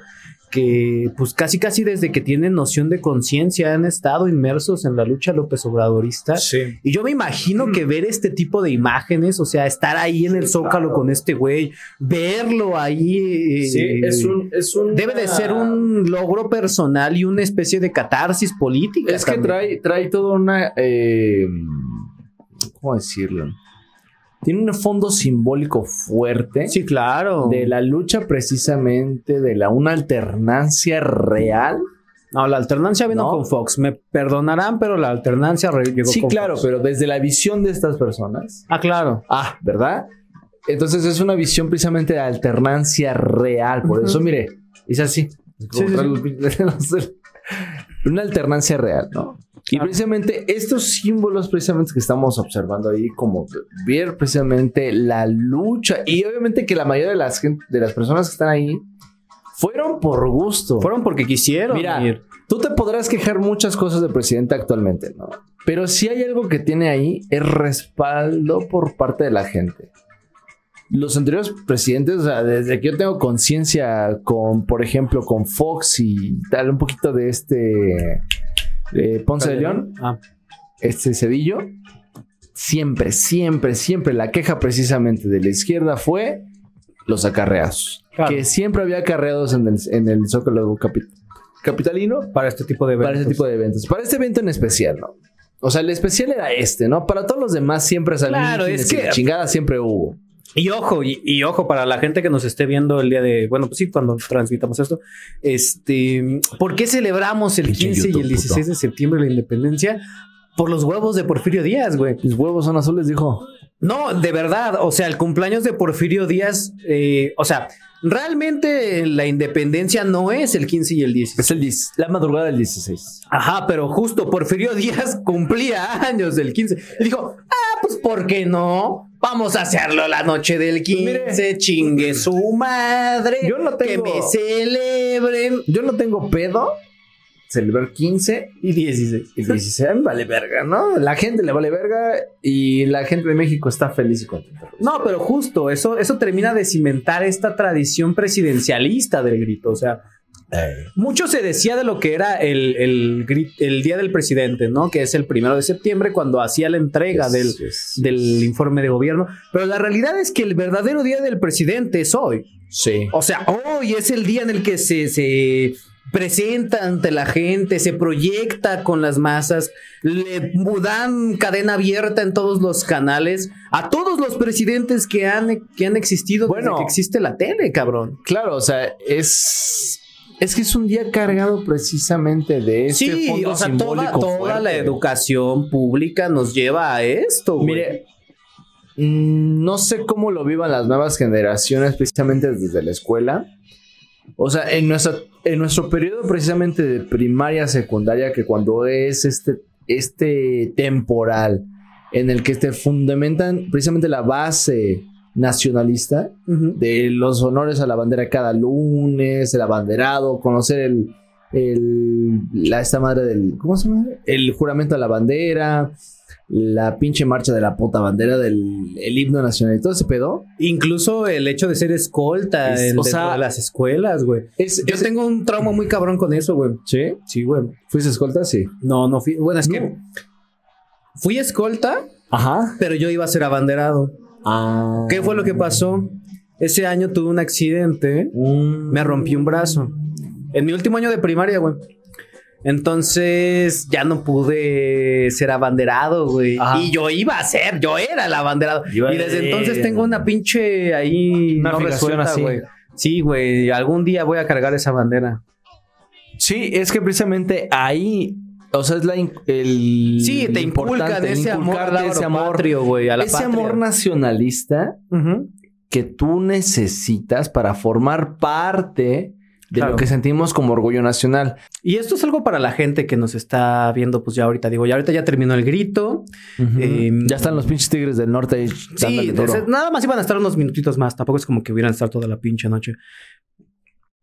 S3: que pues casi casi desde que tienen noción de conciencia han estado inmersos en la lucha López Obradorista.
S4: Sí.
S3: Y yo me imagino que ver este tipo de imágenes, o sea, estar ahí en el zócalo con este güey, verlo ahí. eh,
S4: es un. Es un
S3: Debe de ser un logro personal y una especie de catarsis política.
S4: Es que trae, trae toda una. eh, ¿Cómo decirlo? Tiene un fondo simbólico fuerte
S3: Sí, claro.
S4: de la lucha precisamente de la una alternancia real.
S3: No, la alternancia vino
S4: ¿No?
S3: con Fox. Me perdonarán, pero la alternancia llegó
S4: Sí,
S3: con
S4: claro,
S3: Fox.
S4: pero desde la visión de estas personas.
S3: Ah, claro.
S4: Ah, ¿verdad? Entonces es una visión precisamente de alternancia real. Por eso, mire, es así.
S3: Sí, sí,
S4: Una alternancia real, ¿no? Y precisamente estos símbolos precisamente que estamos observando ahí, como ver precisamente la lucha y obviamente que la mayoría de las, de las personas que están ahí fueron por gusto.
S3: Fueron porque quisieron.
S4: Mira,
S3: ir.
S4: tú te podrás quejar muchas cosas del presidente actualmente, ¿no? Pero si hay algo que tiene ahí es respaldo por parte de la gente. Los anteriores presidentes, o sea, desde que yo tengo conciencia con, por ejemplo, con Fox y tal, un poquito de este eh, Ponce de León,
S3: Ah,
S4: este Cedillo, siempre, siempre, siempre la queja precisamente de la izquierda fue los acarreados.
S3: Claro.
S4: Que siempre había acarreados en el, en el Zócalo capi- capitalino
S3: para este tipo de eventos.
S4: para ese tipo de eventos. Para este evento en especial, ¿no? O sea, el especial era este, ¿no? Para todos los demás siempre salían.
S3: Claro, es que-
S4: chingada siempre hubo.
S3: Y ojo, y, y ojo para la gente que nos esté viendo el día de, bueno, pues sí, cuando transmitamos esto, este, ¿por qué celebramos el
S4: Pinche
S3: 15 y el 16 de septiembre la independencia? Por los huevos de Porfirio Díaz, güey.
S4: Mis huevos son azules, dijo.
S3: No, de verdad, o sea, el cumpleaños de Porfirio Díaz, eh, o sea, realmente la independencia no es el 15 y el 16.
S4: Es el 10, la madrugada del 16.
S3: Ajá, pero justo Porfirio Díaz cumplía años del 15. Y dijo, ah, pues ¿por qué no? Vamos a hacerlo la noche del 15, chingue su madre.
S4: Yo no
S3: Que
S4: tengo-
S3: me celebren.
S4: Yo no tengo pedo celebrar 15
S3: Y 16.
S4: y 16. A mí me vale verga, ¿no? La gente le vale verga y la gente de México está feliz y contenta.
S3: No, pero justo, eso, eso termina de cimentar esta tradición presidencialista del grito. O sea, mucho se decía de lo que era el, el, Día del Presidente, ¿no? Que es el primero de septiembre, cuando hacía la entrega
S4: Yes,
S3: del,
S4: yes,
S3: del informe de gobierno. Pero la realidad es que el verdadero Día del Presidente es hoy.
S4: Sí.
S3: O sea, hoy es el día en el que se, se presenta ante la gente, se proyecta con las masas, le dan cadena abierta en todos los canales a todos los presidentes que han, que han existido
S4: Bueno.
S3: desde que existe la tele, cabrón.
S4: Claro, o sea, es. Es que es un día cargado precisamente de este
S3: Sí,
S4: fondo
S3: o sea, toda,
S4: simbólico
S3: toda la educación pública nos lleva a esto. güey.
S4: Mire, mm, no sé cómo lo vivan las nuevas generaciones, precisamente desde la escuela, O sea, en, nuestra, en nuestro periodo precisamente de primaria, secundaria, que cuando es este, este temporal en el que te fundamentan precisamente la base nacionalista de los honores a la bandera cada lunes, el abanderado, conocer el, el la esta madre del ¿cómo se llama? El juramento a la bandera, la pinche marcha de la puta bandera del el himno nacional y todo ese pedo.
S3: Incluso el hecho de ser escolta
S4: Es-
S3: en,
S4: o
S3: dentro
S4: sea,
S3: de las escuelas, güey.
S4: Es,
S3: Yo
S4: es-
S3: tengo un trauma muy cabrón con eso, güey.
S4: ¿Sí?
S3: Sí, güey.
S4: ¿Fuiste escolta? Sí.
S3: No, no fui. Bueno, es
S4: No.
S3: que fui escolta,
S4: Ajá.
S3: pero yo iba a ser abanderado.
S4: Ah.
S3: ¿Qué fue lo que pasó? Ese año tuve un accidente,
S4: Mm.
S3: me rompí un brazo. En mi último año de primaria, güey. Entonces ya no pude ser abanderado, güey.
S4: Ajá.
S3: Y yo iba a ser, yo era el abanderado.
S4: Iba
S3: y desde entonces tengo una pinche ahí
S4: Una
S3: no resuelta,
S4: así.
S3: güey. Sí, güey. Algún día voy a cargar esa bandera.
S4: Sí, es que precisamente ahí, o sea, es la el
S3: Sí, te inculcan ese amor,
S4: ese amor,
S3: patrio, güey, a la
S4: ese
S3: patria.
S4: amor nacionalista que tú necesitas para formar parte de
S3: Claro.
S4: lo que sentimos como orgullo nacional.
S3: Y esto es algo para la gente que nos está viendo, pues ya ahorita digo, ya ahorita ya terminó el grito. Em,
S4: ya están los pinches tigres del norte ahí
S3: Sí,
S4: duro.
S3: nada más iban a estar unos minutitos más. Tampoco es como que hubieran estar toda la pinche noche.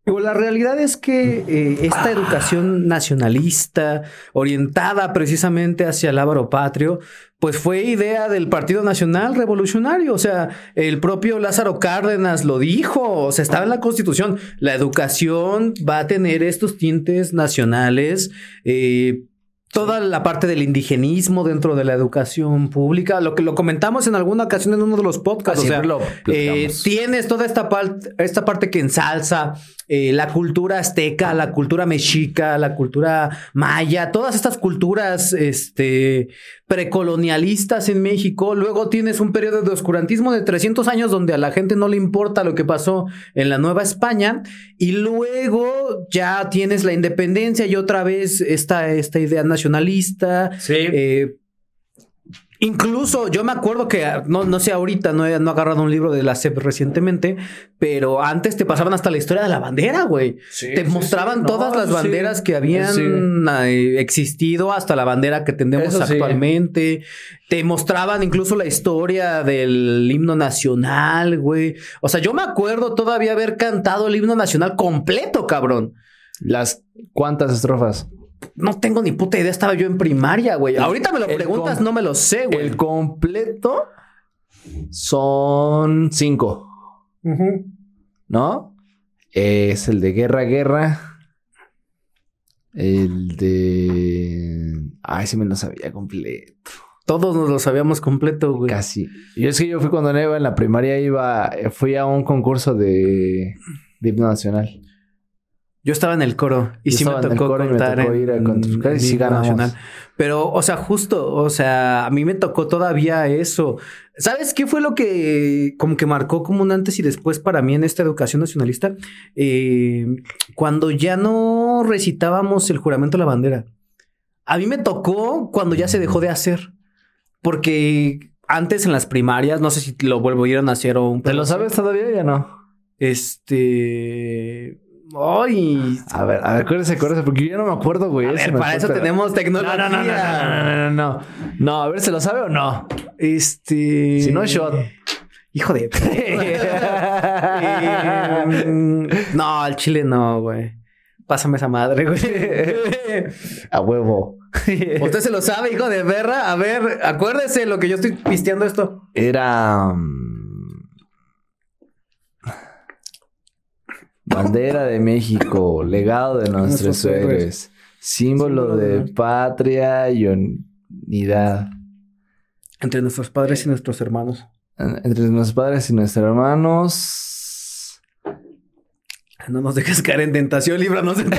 S3: La realidad es que eh, esta educación nacionalista, orientada precisamente hacia el ávaro patrio, pues fue idea del Partido Nacional Revolucionario. O sea, el propio Lázaro Cárdenas lo dijo. O sea, estaba en la Constitución. La educación va a tener estos tintes nacionales. eh, Toda la parte del indigenismo dentro de la educación pública, lo que lo comentamos en alguna ocasión en uno de los podcasts. o sea,
S4: Siempre lo
S3: eh, tienes toda esta, parte esta parte que ensalza eh, la cultura azteca, la cultura mexica, la cultura maya, todas estas culturas este, precolonialistas en México. Luego tienes un periodo de oscurantismo de 300 años donde a la gente no le importa lo que pasó en la Nueva España. Y luego ya tienes la independencia y otra vez esta, esta idea nacionalista. Eh, Incluso yo me acuerdo que, no, no sé ahorita, no he, no he agarrado un libro de la SEP recientemente, pero antes te pasaban hasta la historia de la bandera, güey. te mostraban
S4: No,
S3: todas las
S4: sí.
S3: banderas que habían
S4: Sí.
S3: eh, existido hasta la bandera que tenemos
S4: Eso sí.
S3: actualmente. Te mostraban incluso la historia del himno nacional, güey. O sea, yo me acuerdo todavía haber cantado el himno nacional completo, cabrón.
S4: Las cuántas estrofas.
S3: No tengo ni puta idea, estaba yo en primaria, güey. Ahorita me lo preguntas, no me lo sé, güey.
S4: El completo son cinco. ¿no? Es el de guerra, guerra. El de. Ay, sí me lo sabía completo.
S3: Todos nos lo sabíamos completo, güey.
S4: Casi. Yo es que yo fui cuando iba en la primaria, iba, fui a un concurso de, de himno nacional.
S3: Yo estaba en el coro y
S4: Yo
S3: sí me tocó contar en-
S4: ir a
S3: en
S4: sí.
S3: Pero, o sea, justo, o sea, a mí me tocó todavía eso. ¿Sabes qué fue lo que como que marcó como un antes y después para mí en esta educación nacionalista? Eh, cuando ya no recitábamos el juramento a la bandera. A mí me tocó cuando ya se dejó de hacer. Porque antes en las primarias, no sé si lo volvieron a hacer o un
S4: ¿Te lo sabes todavía o ya no?
S3: Este. Ay.
S4: A ver, a ver, acuérdese, acuérdese, porque yo ya no me acuerdo, güey.
S3: A ver, para eso
S4: pero-
S3: tenemos
S4: No,
S3: tecnología.
S4: no, no, no, no, no, no, no. No, a ver, ¿se lo sabe o no?
S3: Este.
S4: Si no, shot.
S3: Hijo de. No, al chile no, güey. Pásame esa madre, güey.
S4: A huevo.
S3: ¿Usted se lo sabe, hijo de perra? A ver, acuérdese lo que yo estoy pisteando esto.
S4: Era. Bandera de México, legado de nuestros
S3: héroes.
S4: símbolo de patria y unidad.
S3: Entre nuestros padres y nuestros hermanos.
S4: En- Entre nuestros padres y nuestros hermanos.
S3: No nos dejes caer en tentación, líbranos de
S4: no,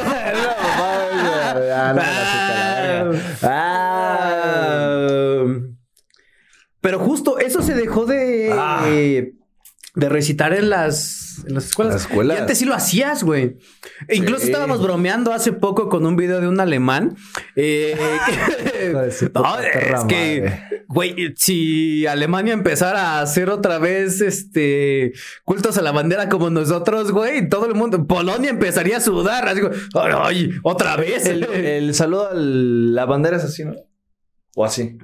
S3: pero justo eso se dejó de,
S4: Ah.
S3: De recitar en las, en las escuelas.
S4: Las escuelas.
S3: Y antes sí lo hacías, güey. E incluso
S4: Sí.
S3: estábamos bromeando hace poco con un video de un alemán. eh, que- No, es que, güey, si Alemania empezara a hacer otra vez este cultos a la bandera como nosotros, güey, todo el mundo, Polonia empezaría a sudar. Así, ay, otra vez.
S4: El, el saludo a la bandera es así, ¿no? O así.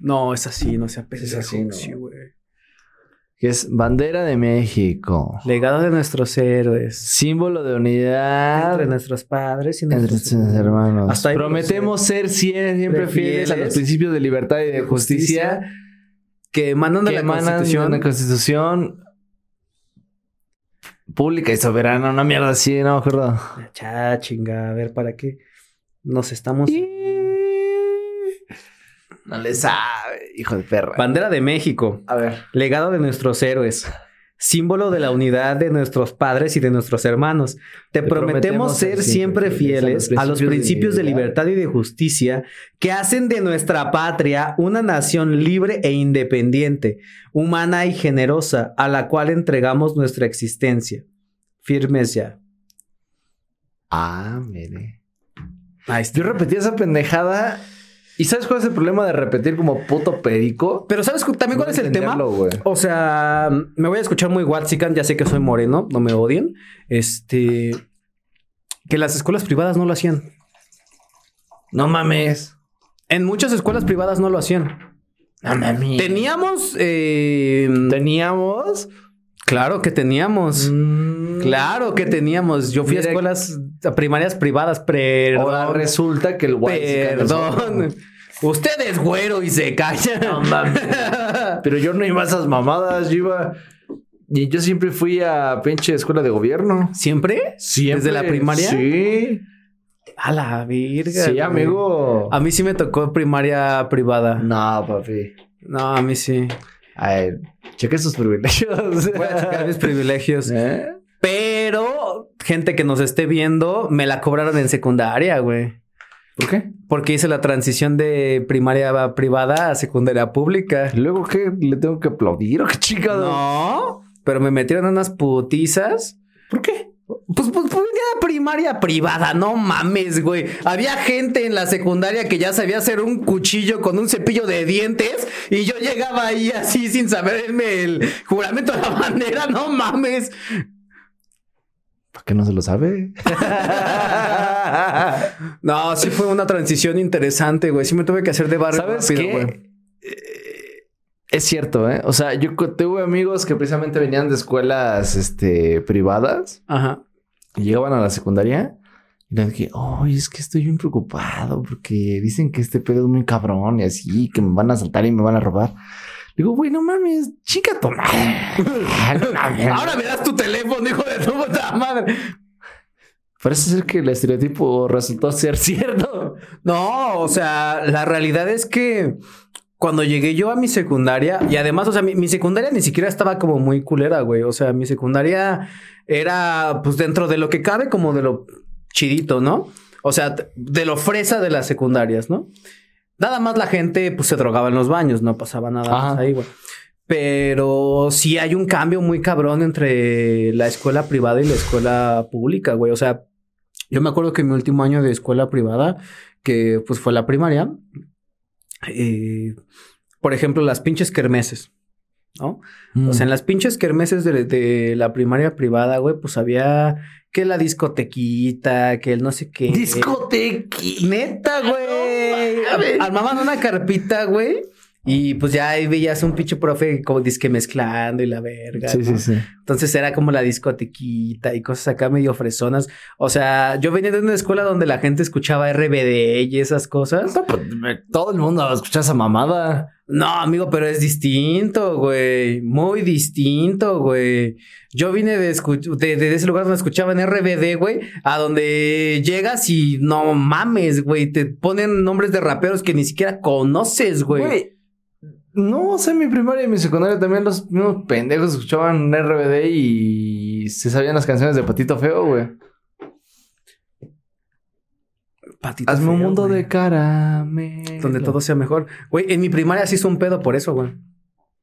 S3: No, es así, no sea
S4: Es
S3: pendejo.
S4: así, ¿no?
S3: Sí.
S4: Que es bandera de México.
S3: Legado de nuestros héroes.
S4: Símbolo de unidad
S3: Entre nuestros padres y
S4: entre
S3: nuestros
S4: nuestros hermanos.
S3: Hasta
S4: Prometemos ser sie- siempre fieles a los principios de libertad y de justicia
S3: que emanan de
S4: que
S3: la
S4: emanan de
S3: Constitución.
S4: constitución pública y soberana. Una mierda así, no me acuerdo.
S3: Cha, chinga, a ver, ¿para qué nos estamos...
S4: No le sabe, hijo de perra.
S3: Bandera de México,
S4: A ver.
S3: legado de nuestros héroes, símbolo de la unidad de nuestros padres y de nuestros hermanos. Te, prometemos, ser siempre fieles a los principios de libertad y de justicia que hacen de nuestra patria una nación libre e independiente, humana y generosa, a la cual entregamos nuestra existencia. Firmes ya.
S4: Ah, mire.
S3: Ahí está.
S4: Yo repetí esa pendejada. ¿Y sabes cuál es el problema de repetir como puto perico?
S3: Pero ¿sabes también cuál
S4: No
S3: es el tema? O sea, me voy a escuchar muy Watsican, ya sé que soy moreno, no me odien. Este. Que las escuelas privadas no lo hacían.
S4: No mames.
S3: En muchas escuelas privadas no lo hacían.
S4: No mames.
S3: Teníamos. eh,
S4: Teníamos.
S3: claro que teníamos.
S4: Mm,
S3: Claro que teníamos. Yo fui a escuelas primarias privadas, perdón.
S4: Ahora resulta que el guay
S3: Perdón. Usted es güero y se calla.
S4: No mames. Pero yo no iba a esas mamadas. Yo iba. Y yo siempre fui a pinche escuela de gobierno.
S3: ¿Siempre?
S4: Siempre.
S3: ¿Desde la primaria?
S4: Sí.
S3: A la virga.
S4: Sí,
S3: güey.
S4: amigo.
S3: A mí sí me tocó primaria privada.
S4: No, papi.
S3: No, a mí sí.
S4: A ver, cheque sus privilegios.
S3: Voy a checar mis privilegios.
S4: ¿Eh?
S3: Pero gente que nos esté viendo me la cobraron en secundaria, güey.
S4: ¿Por qué?
S3: Porque hice la transición de primaria privada a secundaria pública.
S4: ¿Y luego qué? ¿Le tengo que aplaudir o qué chingado?
S3: No, pero me metieron unas putizas.
S4: ¿Por qué?
S3: Pues, pues, pues era primaria privada, no mames, güey. Había gente en la secundaria que ya sabía hacer un cuchillo con un cepillo de dientes y yo llegaba ahí así sin saberme el juramento de la bandera, no mames.
S4: ¿Por qué no se lo sabe?
S3: No, sí fue una transición interesante, güey. Sí me tuve que hacer de barrio
S4: ¿Sabes
S3: rápido,
S4: qué?
S3: güey.
S4: Eh, Es cierto, ¿eh? O sea, yo tuve amigos que precisamente venían de escuelas este, privadas
S3: Ajá.
S4: y llegaban a la secundaria y les dije, oye, es que estoy bien preocupado porque dicen que este pedo es muy cabrón y así, que me van a asaltar y me van a robar. Digo, güey, no mames, chica tu madre. No mames.
S3: Ahora me das tu teléfono, hijo de tu puta madre.
S4: Parece ser que el estereotipo resultó ser cierto.
S3: No, o sea, la realidad es que cuando llegué yo a mi secundaria, y además, o sea, mi, mi secundaria ni siquiera estaba como muy culera, güey. O sea, mi secundaria era, pues, dentro de lo que cabe, como de lo chidito, ¿no? O sea, de lo fresa de las secundarias, ¿no? Nada más la gente, pues, se drogaba en los baños, no pasaba nada más ahí, güey. Pero sí hay un cambio muy cabrón entre la escuela privada y la escuela pública, güey. O sea, yo me acuerdo que mi último año de escuela privada, que pues fue la primaria, eh, por ejemplo, las pinches kermeses, ¿no? O sea, en las pinches kermeses de, de la primaria privada, güey, pues había que la discotequita, que el no sé qué.
S4: Discotequi.
S3: Neta, güey.
S4: Mames.
S3: Armaban una carpita, güey. Y pues ya ahí veías un pinche profe como disque mezclando y la verga.
S4: Sí,
S3: ¿no?
S4: sí, sí.
S3: Entonces era como la discotequita y cosas acá medio fresonas. O sea, yo venía de una escuela donde la gente escuchaba RBD y esas cosas.
S4: No, pues, Todo el mundo escucha esa mamada.
S3: No, amigo, pero es distinto, güey. Muy distinto, güey. Yo vine de, de, de ese lugar donde escuchaban RBD, güey, a donde llegas y no mames, güey. Te ponen nombres de raperos que ni siquiera conoces, güey.
S4: Güey. No, o sea, en mi primaria y mi secundaria también los mismos pendejos escuchaban RBD y se sabían las canciones de Patito Feo, güey.
S3: Patito
S4: Hazme un mundo
S3: güey.
S4: de caramelo.
S3: Donde todo sea mejor. Güey, en mi primaria sí hizo un pedo por eso, güey.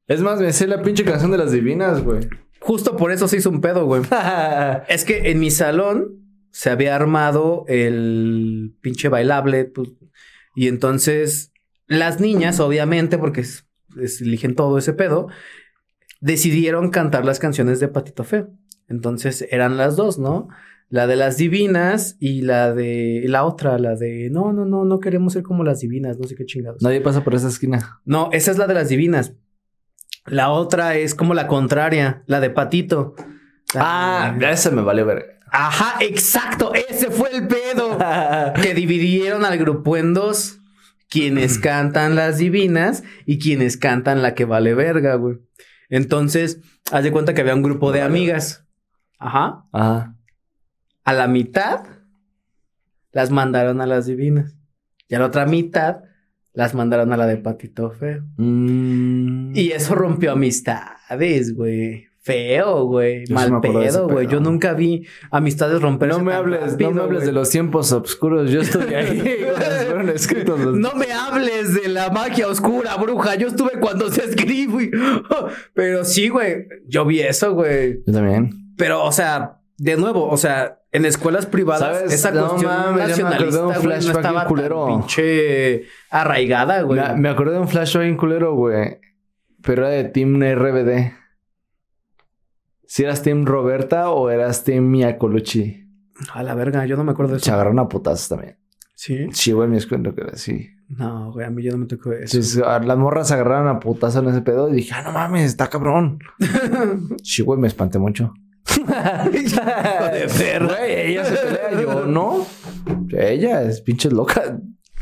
S4: Es más, me sé la pinche canción de las divinas, güey.
S3: justo por eso se hizo un pedo, güey. es que en mi salón se había armado el pinche bailable, pues, y entonces las niñas, obviamente, porque es- eligen todo ese pedo, decidieron cantar las canciones de Patito Feo. Entonces eran las dos, ¿no? La de las divinas y la de la otra, la de no, no, no, no queremos ser como las divinas, no sé qué chingados.
S4: Nadie pasa por esa esquina.
S3: No, esa es la de las divinas. La otra es como la contraria, la de Patito.
S4: Ah, ese me vale ver.
S3: Ajá, exacto. Ese fue el pedo. que dividieron al grupo en dos. Quienes cantan las divinas y quienes cantan la que vale verga, güey. Entonces, haz de cuenta que había un grupo de amigas. Ajá.
S4: Ajá.
S3: A la mitad las mandaron a las divinas. Y a la otra mitad las mandaron a la de Patito Feo.
S4: Mm.
S3: Y eso rompió amistades, güey. Feo, güey. Mal pedo, güey. Yo nunca vi amistades romperse
S4: no me
S3: tan
S4: hables, no me hables de los tiempos oscuros. Yo estoy ahí cuando fueron escritos los-
S3: No me hables de la magia oscura, bruja. Yo estuve cuando se escribió. güey. Pero sí, güey. Yo vi eso, güey.
S4: Yo también.
S3: Pero, o sea, de nuevo, o sea, en escuelas privadas,
S4: ¿Sabes?
S3: esa
S4: No
S3: cuestión
S4: mames, me
S3: nacionalista,
S4: un
S3: güey, no
S4: flashback
S3: estaba
S4: culero.
S3: tan pinche arraigada, güey.
S4: Me, me acordé de un flash bien culero, güey. Pero era de Team RBD. Si eras Team Roberta o eras Team Mia Colucci.
S3: A la verga, yo no me acuerdo de
S4: Se
S3: eso.
S4: agarraron a putazos también.
S3: Sí.
S4: Sí, güey, me cuento que era así.
S3: No, güey, a mí yo no me tocó eso.
S4: Entonces, las morras se agarraron a putazos en ese pedo y dije, ah, no mames, está cabrón. sí, güey, me espanté mucho.
S3: de perra.
S4: Güey, ella se pelea, yo no. Ella es pinche loca.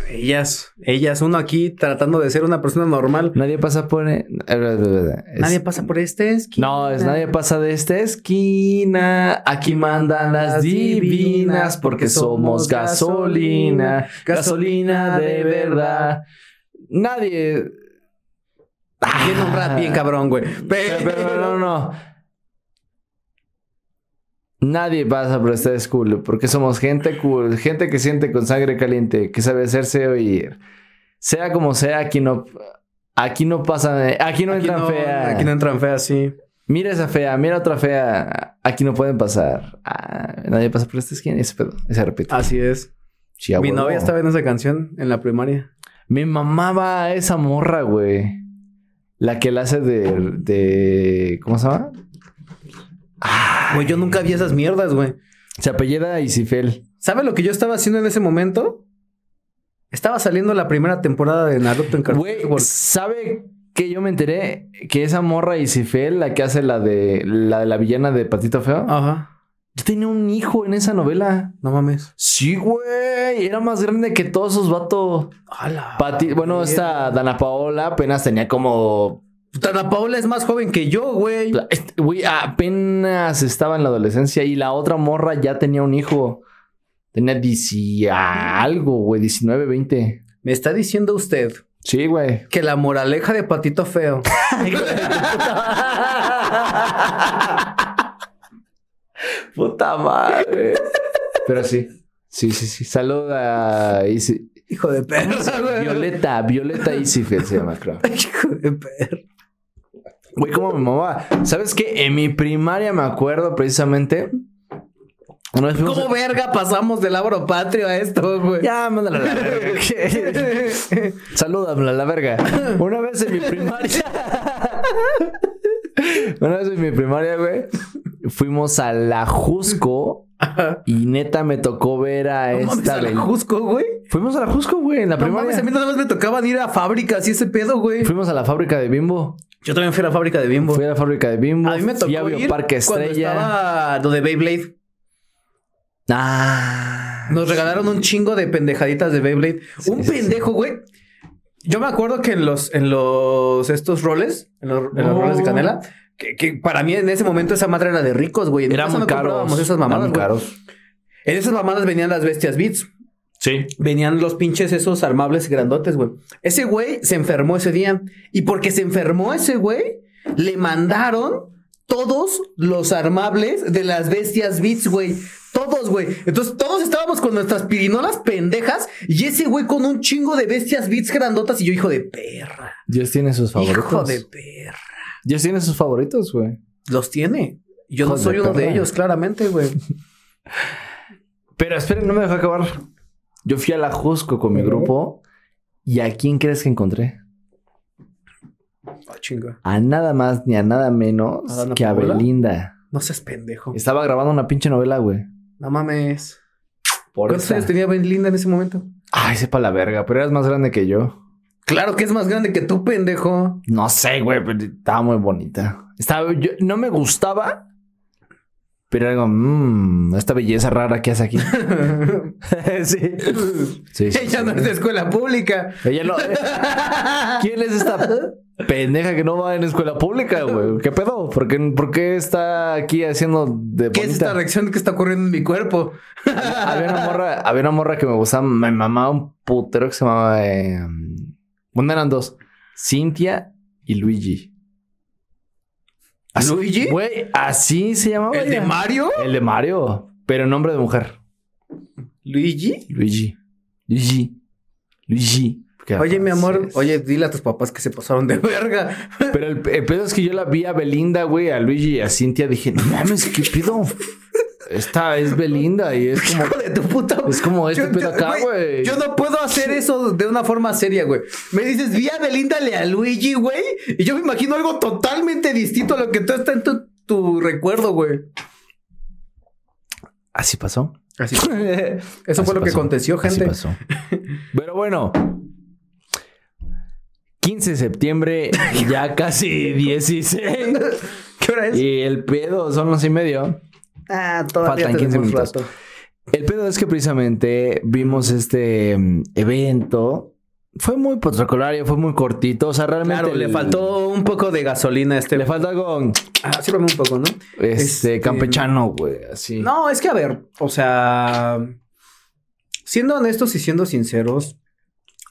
S3: Ellas, ellas, uno aquí tratando de ser una persona normal.
S4: Nadie pasa por. e- es-
S3: Nadie pasa por este esquina.
S4: No, es nadie pasa de esta esquina. Aquí mandan las divinas porque somos gasolina. Gasolina de verdad. Nadie.
S3: Un rap bien cabrón, güey.
S4: Pero, pero no, no. Nadie pasa por este school porque somos gente cool, gente que siente con sangre caliente, que sabe hacerse oír. Sea como sea, aquí no, aquí no pasa, aquí no entran
S3: no,
S4: fea.
S3: aquí no entran feas, sí.
S4: Mira esa fea, mira otra fea. Aquí no pueden pasar. Ah, nadie pasa por esta esquina. Ese pedo, ese repite.
S3: Así es.
S4: A
S3: Mi novia estaba en esa canción en la primaria.
S4: Me mamaba esa morra, güey. La que la hace de, de. ¿Cómo se llama?
S3: Güey, yo nunca vi esas mierdas, güey.
S4: Se apellida Isifel.
S3: ¿Sabe lo que yo estaba haciendo en ese momento? Estaba saliendo la primera temporada de Naruto en Cartoon
S4: Güey,
S3: Network.
S4: ¿sabe que yo me enteré que esa morra Isifel, la que hace la de la de la villana de Patito Feo,
S3: Ajá.
S4: ya tenía un hijo en esa novela?
S3: No mames.
S4: Sí, güey, era más grande que todos esos vatos.
S3: Hola.
S4: Pati- bueno, esta Dana Paola apenas tenía como
S3: Dana Paola es más joven que yo, güey.
S4: Este, Güey, apenas estaba en la adolescencia y la otra morra ya tenía un hijo. Tenía 10 y algo, güey, 19, 20.
S3: Me está diciendo usted
S4: Sí, güey.
S3: que la moraleja de Patito Feo.
S4: Puta madre. Pero sí. Sí, sí, sí. Saluda a
S3: Hijo de güey.
S4: Violeta, Violeta Isifel se llama, creo.
S3: Hijo de perra.
S4: Güey, ¿cómo me mamaba? ¿Sabes qué? En mi primaria me acuerdo precisamente. Una vez fuimos
S3: ¿Cómo verga pasamos del abro patrio a esto, güey?
S4: Ya, mándala a la verga. Salúdame a la verga. Una vez en mi primaria. Una vez en mi primaria, güey. Fuimos a la Jusco. Y neta me tocó ver a
S3: No mames,
S4: esta
S3: a la Jusco, güey.
S4: Fuimos a la Jusco, güey, en la
S3: No
S4: primaria.
S3: mames, a mí nada más me tocaban ir a fábricas y ese pedo, güey.
S4: Fuimos a la fábrica de Bimbo.
S3: Yo también fui a la fábrica de Bimbo.
S4: Fui a la fábrica de Bimbo.
S3: A mí me tocó
S4: Fui a
S3: ir cuando
S4: Estrella.
S3: estaba lo de Beyblade.
S4: Ah.
S3: Nos regalaron un chingo de pendejaditas de Beyblade. un pendejo, güey. Yo me acuerdo que en los, en los, estos roles, en los, en los
S4: Oh.
S3: roles de canela, que, que para mí en ese momento esa madre era de ricos, güey. En
S4: Era muy caros.
S3: esas mamadas,
S4: Eran muy
S3: güey.
S4: caros.
S3: En esas mamadas venían las bestias Beats.
S4: Sí.
S3: Venían los pinches esos armables grandotes, güey. Ese güey se enfermó ese día. Y porque se enfermó ese güey, le mandaron todos los armables de las bestias Beats, güey. Todos, güey. Entonces todos estábamos con nuestras pirinolas pendejas y ese güey con un chingo de bestias Beats grandotas y yo, hijo de perra.
S4: Dios tiene sus favoritos.
S3: Hijo de perra.
S4: Dios tiene sus favoritos, güey.
S3: los tiene. Yo no soy uno de ellos, claramente, güey.
S4: Pero esperen, no me dejó acabar. Yo fui a la Jusco con mi grupo. ¿Y a quién crees que encontré?
S3: Ah, chinga.
S4: A nada más ni a nada menos
S3: ¿A
S4: que a? Belinda.
S3: No seas pendejo.
S4: Estaba grabando una pinche novela, güey.
S3: No mames.
S4: Por
S3: ¿Cuántos
S4: esa.
S3: años tenía Belinda en ese momento?
S4: Ay, sepa la verga, pero eras más grande que yo.
S3: Claro que es más grande que tú, pendejo.
S4: No sé, güey, pero estaba muy bonita. Estaba, yo, no me gustaba, pero era como, mmm, esta belleza rara que hace aquí. sí. Sí, sí,
S3: Ella no es de escuela pública.
S4: Ella no. ¿Quién es esta pendeja que no va en escuela pública, güey? ¿Qué pedo? ¿Por qué, por qué está aquí haciendo de
S3: ¿Qué es esta reacción que está ocurriendo en mi cuerpo?
S4: Había una morra, había una morra que me gustaba, me mamaba un putero que se llamaba. Eh, bueno, eran dos: Cintia y Luigi. Así-
S3: ¿Luigi?
S4: Güey, así se llamaba.
S3: ¿El de. Mario?
S4: El de Mario, pero en nombre de mujer.
S3: ¿Luigi?
S4: Luigi. Luigi. Luigi. Porque
S3: Oye, mi amor, oye, dile a tus papás que se pasaron de verga.
S4: Pero el, el pedo es que yo la vi a Belinda, güey, a Luigi y a Cintia. Dije, no mames, ¿qué pedo? Esta es Belinda y es como.
S3: Hijo de tu puta.
S4: Es como este
S3: Yo-
S4: pedo
S3: yo-
S4: acá, güey.
S3: Yo no puedo hacer eso de una forma seria, güey. Me dices, vi a Belinda le a Luigi, güey. Y yo me imagino algo totalmente distinto a lo que tú está en tu, tu recuerdo, güey.
S4: Así pasó.
S3: Así. Eso
S4: Así
S3: fue lo que
S4: pasó.
S3: aconteció,
S4: Así
S3: gente.
S4: pasó. Pero bueno. 15 de septiembre, ya casi 16.
S3: ¿Qué hora es?
S4: y el pedo son las y medio.
S3: Ah, todavía
S4: Faltan 15
S3: tenemos
S4: minutos.
S3: rato.
S4: El pedo es que precisamente vimos este mm, evento. Fue muy protocolario, fue muy cortito. O sea, realmente.
S3: Claro, le faltó un poco de gasolina a este.
S4: Le falta algo.
S3: Ah, sírvame un poco, ¿no?
S4: Este,
S3: Este-
S4: campechano, güey. Así.
S3: No, es que a ver, o sea, siendo honestos y siendo sinceros,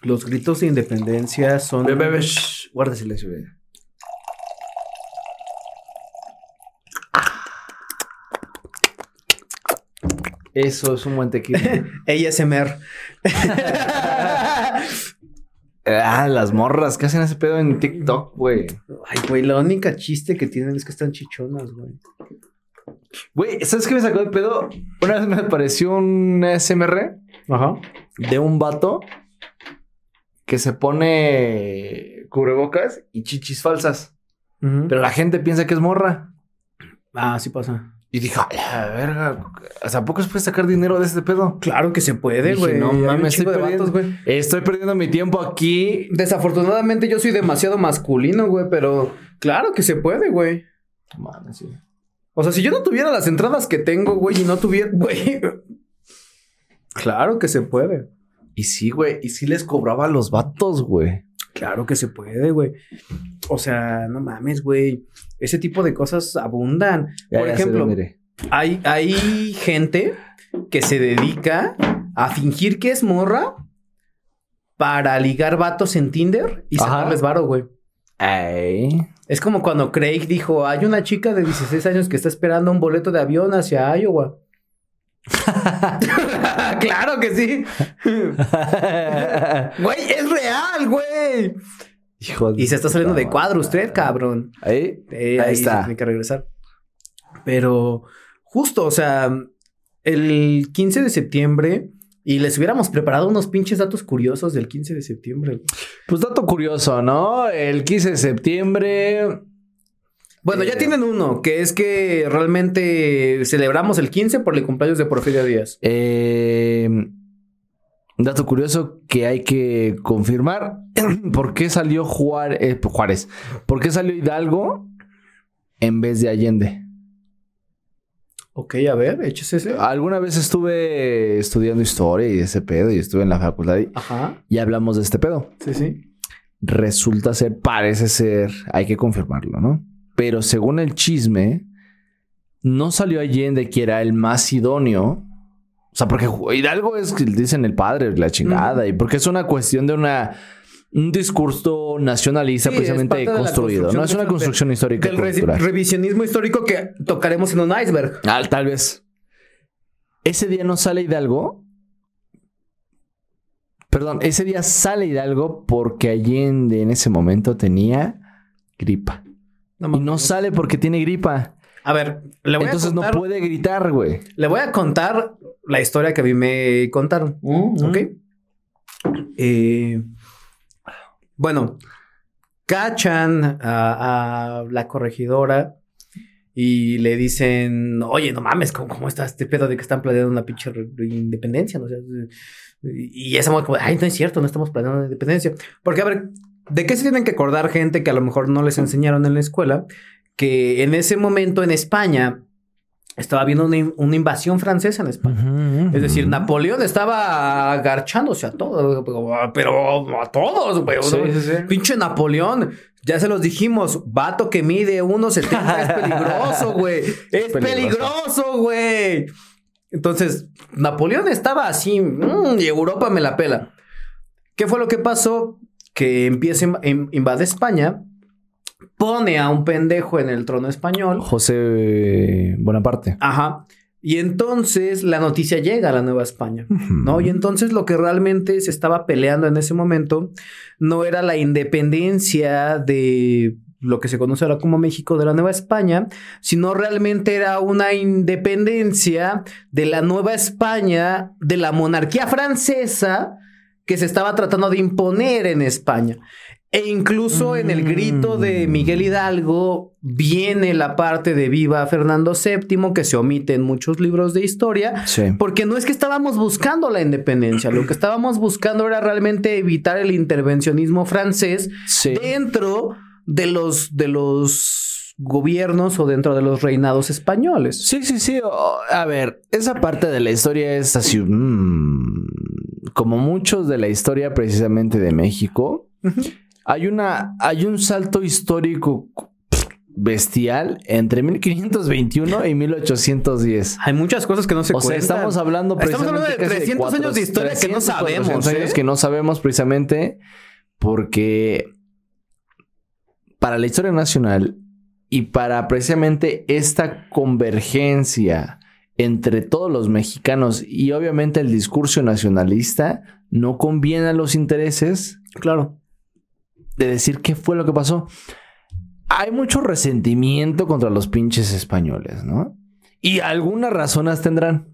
S3: los gritos de independencia son.
S4: Shh, guarda silencio, güey. Eso es un buen tequila.
S3: ASMR.
S4: ah, las morras que hacen ese pedo en TikTok, güey.
S3: Ay, güey, la única chiste que tienen es que están chichonas, güey.
S4: Güey, ¿sabes qué me sacó de pedo? Una vez me apareció un SMR
S3: Ajá.
S4: de un vato que se pone cubrebocas y chichis falsas. Pero la gente piensa que es morra.
S3: Ah, sí pasa.
S4: Y dije, a la verga. O sea, ¿a poco se puede sacar dinero de este pedo?
S3: Claro que se puede, güey.
S4: no mames, estoy
S3: vatos,
S4: perdiendo,
S3: güey.
S4: estoy perdiendo mi tiempo aquí.
S3: Desafortunadamente yo soy demasiado masculino, güey, pero claro que se puede, güey.
S4: Mames, sí.
S3: O sea, si yo no tuviera las entradas que tengo, güey, y no tuviera, güey. Claro que se puede.
S4: Y sí, güey. Y sí les cobraba a los vatos, güey.
S3: Claro que se puede, güey. O sea, no mames, güey. Ese tipo de cosas abundan.
S4: Ya,
S3: Por
S4: ya
S3: ejemplo,
S4: ve,
S3: hay, hay gente que se dedica a fingir que es morra para ligar vatos en Tinder y sacarles varo, güey.
S4: Ay.
S3: Es como cuando Craig dijo, hay una chica de 16 años que está esperando un boleto de avión hacia Iowa. claro que sí. Güey, es real, güey.
S4: Hijo
S3: Y se está saliendo de cuadro usted, cabrón.
S4: Ahí.
S3: Eh,
S4: Ahí
S3: ahí
S4: está.
S3: se tiene que regresar. Pero justo, o sea, el 15 de septiembre y les hubiéramos preparado unos pinches datos curiosos del 15 de septiembre.
S4: Pues dato curioso, ¿no? El 15 de septiembre.
S3: Bueno, ya
S4: Eh.
S3: tienen uno, que es que realmente celebramos el 15 por el cumpleaños de Porfirio Díaz.
S4: eh, dato curioso que hay que confirmar. ¿Por qué salió Juárez? eh, Juárez? ¿Por qué salió Hidalgo en vez de Allende?
S3: Ok, a ver, échese ese.
S4: Alguna vez estuve estudiando historia y ese pedo y estuve en la facultad y,
S3: Ajá,
S4: y hablamos de este pedo.
S3: sí, sí.
S4: Resulta ser, parece ser, hay que confirmarlo, ¿no? Pero según el chisme, no salió Allende que era el más idóneo. O sea, porque Hidalgo es, dicen el padre, la chingada, y porque es una cuestión de una un discurso nacionalista
S3: Sí,
S4: precisamente construido. No es una
S3: construcción
S4: histórica
S3: Del
S4: cultural.
S3: revisionismo histórico que tocaremos en un iceberg.
S4: Ah, tal vez. Ese día no sale Hidalgo. Perdón, ese día sale Hidalgo porque Allende en ese momento tenía gripa.
S3: No
S4: y no sale porque tiene gripa.
S3: A ver, le voy
S4: Entonces
S3: a contar,
S4: no puede gritar, güey.
S3: le voy a contar la historia que a mí me contaron. ¿Ok? Eh, bueno, cachan a, a la corregidora y le dicen, oye, no mames, ¿cómo, cómo está este pedo de que están planeando una pinche independencia? ¿no? O sea, y esa mujer como, ay, no es cierto, no estamos planeando una independencia. Porque, a ver, ¿de qué se tienen que acordar gente que a lo mejor no les enseñaron en la escuela? Que en ese momento en España estaba habiendo una, in- una invasión francesa en España. Es decir, Napoleón estaba agarchándose a todo, pero a todos, güey.
S4: Sí,
S3: ¿no?
S4: sí, sí.
S3: Pinche Napoleón, ya se los dijimos, vato que mide 1.70 es peligroso, güey. Es
S4: Peligroso.
S3: güey. Entonces, Napoleón estaba así, mm, y Europa me la pela. ¿Qué fue lo que pasó? Que empieza, a in- invade España, pone a un pendejo en el trono español.
S4: José Bonaparte.
S3: Ajá. Y entonces la noticia llega a la Nueva España, ¿no? Y entonces lo que realmente se estaba peleando en ese momento no era la independencia de lo que se conoce ahora como México de la Nueva España, sino realmente era una independencia de la Nueva España, de la monarquía francesa que se estaba tratando de imponer en España. E incluso en el grito de Miguel Hidalgo viene la parte de Viva Fernando VII que se omite en muchos libros de historia,
S4: Sí.
S3: porque no es que estábamos buscando la independencia, lo que estábamos buscando era realmente evitar el intervencionismo francés
S4: Sí.
S3: dentro de los, de los gobiernos o dentro de los reinados españoles.
S4: Sí, sí, sí. A ver, esa parte de la historia es así. mm, como muchos de la historia precisamente de México, hay una, hay un salto histórico bestial entre 1521 y 1810.
S3: Hay muchas cosas que no se
S4: O sea,
S3: cuentan.
S4: estamos hablando
S3: Estamos hablando de
S4: precisamente casi
S3: 300 años de historia que no
S4: 300, 400
S3: sabemos,
S4: años
S3: ¿eh?
S4: que no sabemos precisamente porque para la historia nacional y para precisamente esta convergencia entre todos los mexicanos y obviamente el discurso nacionalista no conviene a los intereses
S3: Claro.
S4: De decir qué fue lo que pasó. Hay mucho resentimiento contra los pinches españoles, ¿no? Y algunas razones tendrán.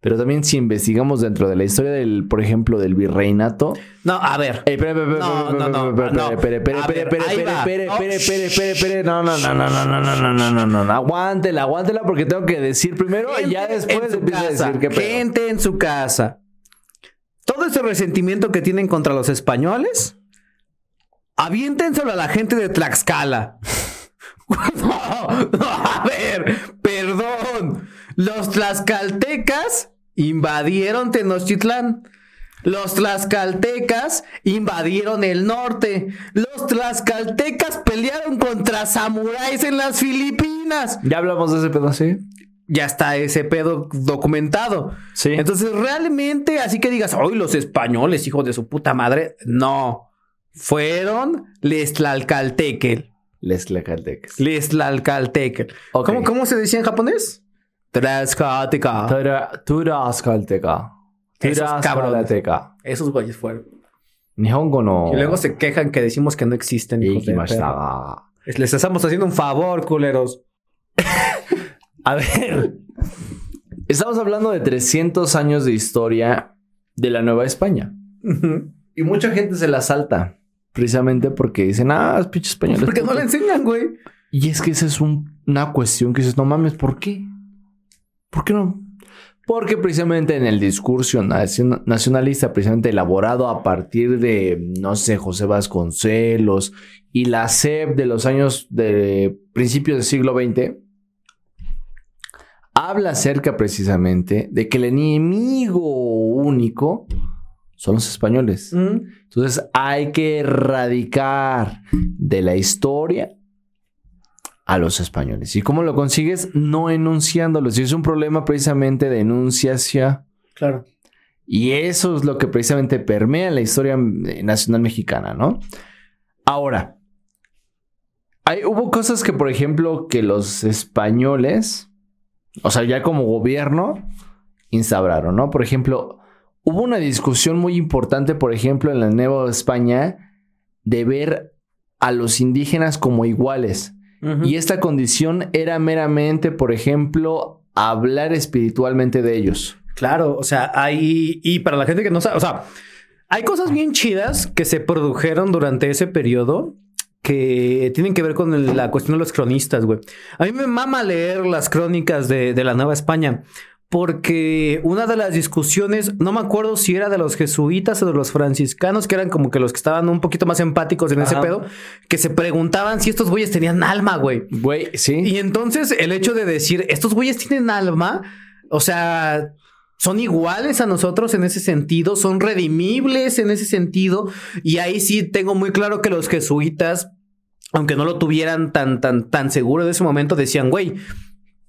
S4: Pero también si investigamos dentro de la historia del, por ejemplo, del virreinato.
S3: No, a ver. No, no, no, no. No.
S4: No, no, no, no, no, no, no, no, no, no, no, no. Aguántela, aguántela porque tengo que decir primero y ya después empiezo a decir qué.
S3: Gente en su casa. Todo ese resentimiento que tienen contra los españoles, aviéntenselo a la gente de Tlaxcala. no, no, a ver, perdón. Los tlaxcaltecas invadieron Tenochtitlán. Los tlaxcaltecas invadieron el norte. Los tlaxcaltecas pelearon contra samuráis en las Filipinas
S4: Ya hablamos de ese pedo, ¿sí?
S3: ya está ese pedo documentado.
S4: Sí.
S3: Entonces, realmente, así que digas, hoy los españoles, hijos de su puta madre, no. Fueron les tlalcaltekel.
S4: Les Tlaxcaltecas.
S3: Les tlalcaltekel. ¿Cómo, ¿Cómo se decía en japonés? Tlaxcalteca.
S4: Tlaxcalteca. Tlaxcalteca.
S3: Esos güeyes fueron.
S4: Nihongo no.
S3: Y luego se quejan que decimos que no existen. Les estamos haciendo un favor, culeros.
S4: A ver. Estamos hablando de 300 años de historia de la Nueva España. Y mucha gente se la salta. Precisamente porque dicen, ah, es pinche español.
S3: Porque no le enseñan, güey.
S4: Y es que esa es un- una cuestión que dices, no mames, ¿por qué? ¿Por qué no? Porque precisamente en el discurso nacion- nacionalista, precisamente elaborado a partir de, no sé, José Vasconcelos y la SEP de los años de principios del siglo XX, habla acerca precisamente de que el enemigo único son los españoles.
S3: Mm.
S4: Entonces hay que erradicar de la historia a los españoles. ¿Y cómo lo consigues? No enunciándolos. Y es un problema precisamente de enunciación.
S3: Claro.
S4: Y eso es lo que precisamente permea la historia eh, nacional mexicana, ¿no? Ahora, hay, hubo cosas que, por ejemplo, que los españoles, o sea, ya como gobierno, instauraron, ¿no? Por ejemplo, hubo una discusión muy importante, por ejemplo, en la Nueva España, de ver a los indígenas como iguales. Y esta condición era meramente, por ejemplo, hablar espiritualmente de ellos.
S3: Claro, o sea, hay. Y para la gente que no sabe, o sea, hay cosas bien chidas que se produjeron durante ese periodo que tienen que ver con el- la cuestión de los cronistas, güey. A mí me mama leer las crónicas de, de la Nueva España. Porque una de las discusiones, no me acuerdo si era de los jesuitas o de los franciscanos, que eran como que los que estaban un poquito más empáticos en ese pedo, que se preguntaban si estos güeyes tenían alma, güey.
S4: Güey, sí.
S3: Y entonces el hecho de decir, estos güeyes tienen alma, o sea, son iguales a nosotros en ese sentido, son redimibles en ese sentido. Y ahí sí tengo muy claro que los jesuitas, aunque no lo tuvieran tan, tan, tan seguro de ese momento, decían, güey,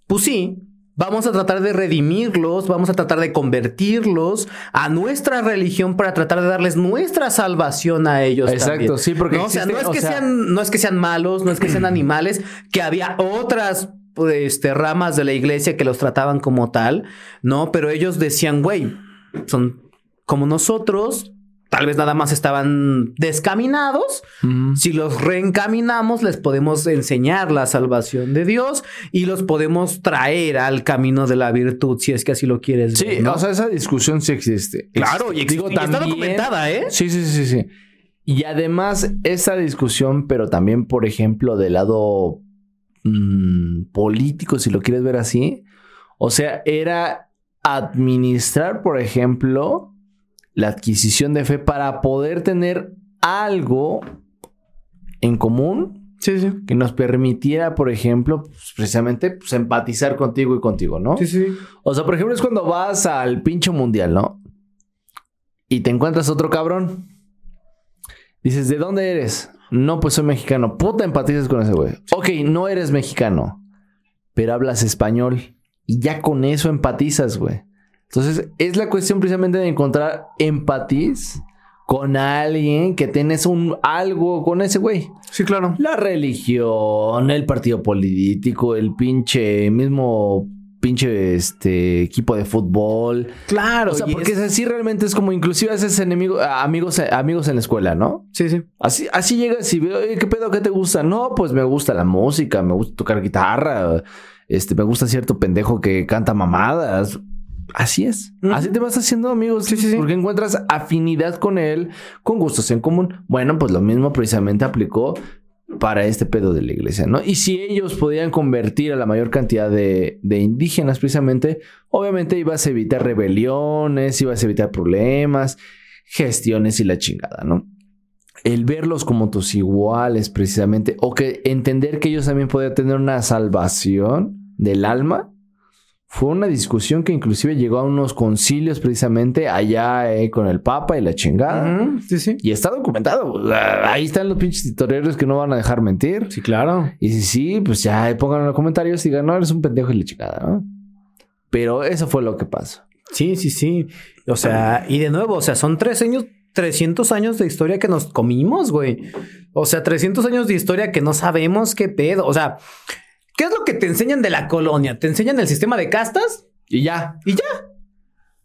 S3: pues sí. Vamos a tratar de redimirlos, vamos a tratar de convertirlos a nuestra religión para tratar de darles nuestra salvación a ellos.
S4: Exacto,
S3: también.
S4: sí, porque
S3: ¿no? O sea, no
S4: existe-
S3: es que
S4: o sea-
S3: sean no es que sean malos, no es que sean animales, que había otras este, ramas de la iglesia que los trataban como tal, ¿no? Pero ellos decían, güey, son como nosotros, tal vez nada más estaban descaminados. Si los reencaminamos, les podemos enseñar la salvación de Dios y los podemos traer al camino de la virtud, si es que así lo quieres
S4: Sí,
S3: ver, ¿no?
S4: o sea, esa discusión sí existe.
S3: claro, y, existe- y está documentada, ¿eh?
S4: Sí, sí, sí, sí. Y además, esa discusión, pero también, por ejemplo, del lado mm, político, si lo quieres ver así. O sea, era administrar, por ejemplo, la adquisición de fe para poder tener algo en común
S3: Sí, sí.
S4: que nos permitiera, por ejemplo, pues, precisamente pues, empatizar contigo y contigo, ¿no?
S3: Sí, sí.
S4: O sea, por ejemplo, es cuando vas al pincho mundial, ¿no? Y te encuentras otro cabrón. Dices, ¿de dónde eres? No, pues soy mexicano. Puta, empatizas con ese güey. Ok, no eres mexicano, pero hablas español. Y ya con eso empatizas, güey. Entonces, es la cuestión precisamente de encontrar empatiz con alguien que tienes un algo con ese güey.
S3: Sí, claro.
S4: La religión, el partido político, el pinche mismo pinche este equipo de fútbol.
S3: Claro,
S4: O sea, porque
S3: es-
S4: así realmente es como inclusive haces enemigo, amigos, amigos en la escuela, ¿no?
S3: Sí, sí.
S4: Así, así llegas y veo, "Oye, ¿qué pedo? ¿Qué te gusta? No, pues me gusta la música, me gusta tocar guitarra, este, me gusta cierto pendejo que canta mamadas. Así es. Así te vas haciendo amigos.
S3: Sí, sí, sí.
S4: Porque encuentras afinidad con él, con gustos en común. Bueno, pues lo mismo precisamente aplicó para este pedo de la iglesia, ¿no? Y si ellos podían convertir a la mayor cantidad de, de indígenas precisamente, obviamente ibas a evitar rebeliones, ibas a evitar problemas, gestiones y la chingada, ¿no? El verlos como tus iguales precisamente, o que entender que ellos también podían tener una salvación del alma, fue una discusión que inclusive llegó a unos concilios precisamente allá eh, con el Papa y la chingada.
S3: Sí, sí.
S4: Y está documentado. Ahí están los pinches titoreros que no van a dejar mentir.
S3: Sí, claro.
S4: Y si sí, pues ya pongan en los comentarios y digan, no, eres un pendejo y la chingada, ¿no? Pero eso fue lo que pasó.
S3: Sí, sí, sí. O sea, y de nuevo, o sea, son tres años, 300 años de historia que nos comimos, güey. O sea, 300 años de historia que no sabemos qué pedo. O sea, ¿qué es lo que te enseñan de la colonia? ¿Te enseñan el sistema de castas?
S4: Y ya.
S3: Y ya.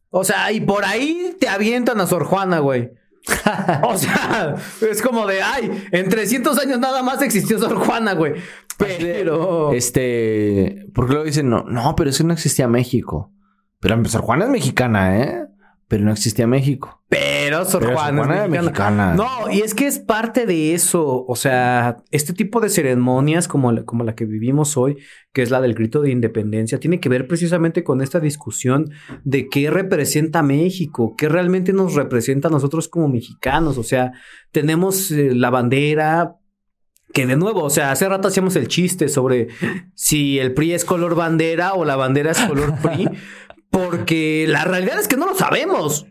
S3: O sea, y por ahí te avientan a Sor Juana, güey. o sea, es como de, ay, en 300 años nada más existió Sor Juana, güey. Pero...
S4: Este, porque luego dicen, no, no, pero es que no existía México. Pero Sor Juana es mexicana, ¿eh? Pero no existía México.
S3: Pero Sor
S4: Pero Sor
S3: Juana,
S4: Juana
S3: es mexicana. No, y es que es parte de eso. O sea, este tipo de ceremonias como la, como la que vivimos hoy, que es la del grito de independencia, tiene que ver precisamente con esta discusión de qué representa México, qué realmente nos representa a nosotros como mexicanos. O sea, tenemos eh, la bandera. Que de nuevo, o sea, hace rato hacíamos el chiste sobre si el PRI es color bandera o la bandera es color PRI, porque la realidad es que no lo sabemos.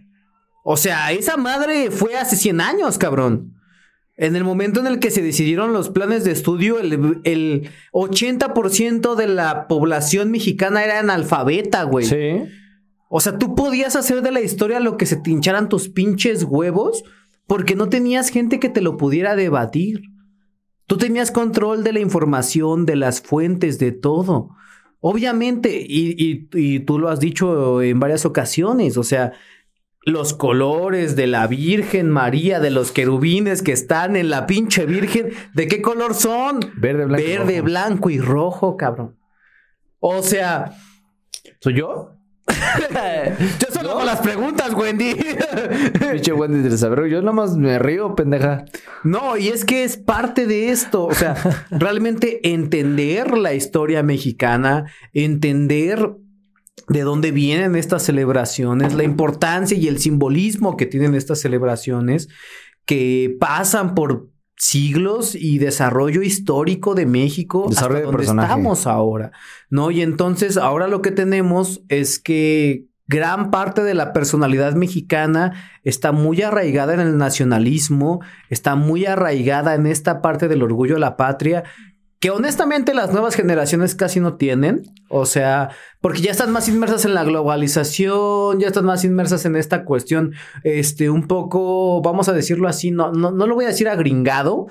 S3: O sea, esa madre fue hace 100 años, cabrón. En el momento en el que se decidieron los planes de estudio, el, el 80% de la población mexicana era analfabeta, güey.
S4: Sí.
S3: O sea, tú podías hacer de la historia lo que se te hincharan tus pinches huevos porque no tenías gente que te lo pudiera debatir. Tú tenías control de la información, de las fuentes, de todo. Obviamente, y, y- y tú lo has dicho en varias ocasiones, o sea, los colores de la Virgen María, de los querubines que están en la pinche Virgen, ¿de qué color son?
S4: Verde, blanco. y
S3: Verde, blanco y rojo, cabrón. O sea,
S4: ¿Soy yo?
S3: Yo solo hago las preguntas, Wendy.
S4: Pinche Wendy del saber. Yo nomás me río, pendeja.
S3: No, y es que es parte de esto. O sea, realmente entender la historia mexicana, entender de dónde vienen estas celebraciones, la importancia y el simbolismo que tienen estas celebraciones, que pasan por siglos y desarrollo histórico de México
S4: Desarrollo
S3: hasta
S4: de
S3: donde
S4: personaje.
S3: estamos ahora, ¿no? Y entonces ahora lo que tenemos es que gran parte de la personalidad mexicana está muy arraigada en el nacionalismo, está muy arraigada en esta parte del orgullo de la patria, que honestamente las nuevas generaciones casi no tienen, o sea, porque ya están más inmersas en la globalización, ya están más inmersas en esta cuestión, este, un poco, vamos a decirlo así, no, no, no lo voy a decir agringado,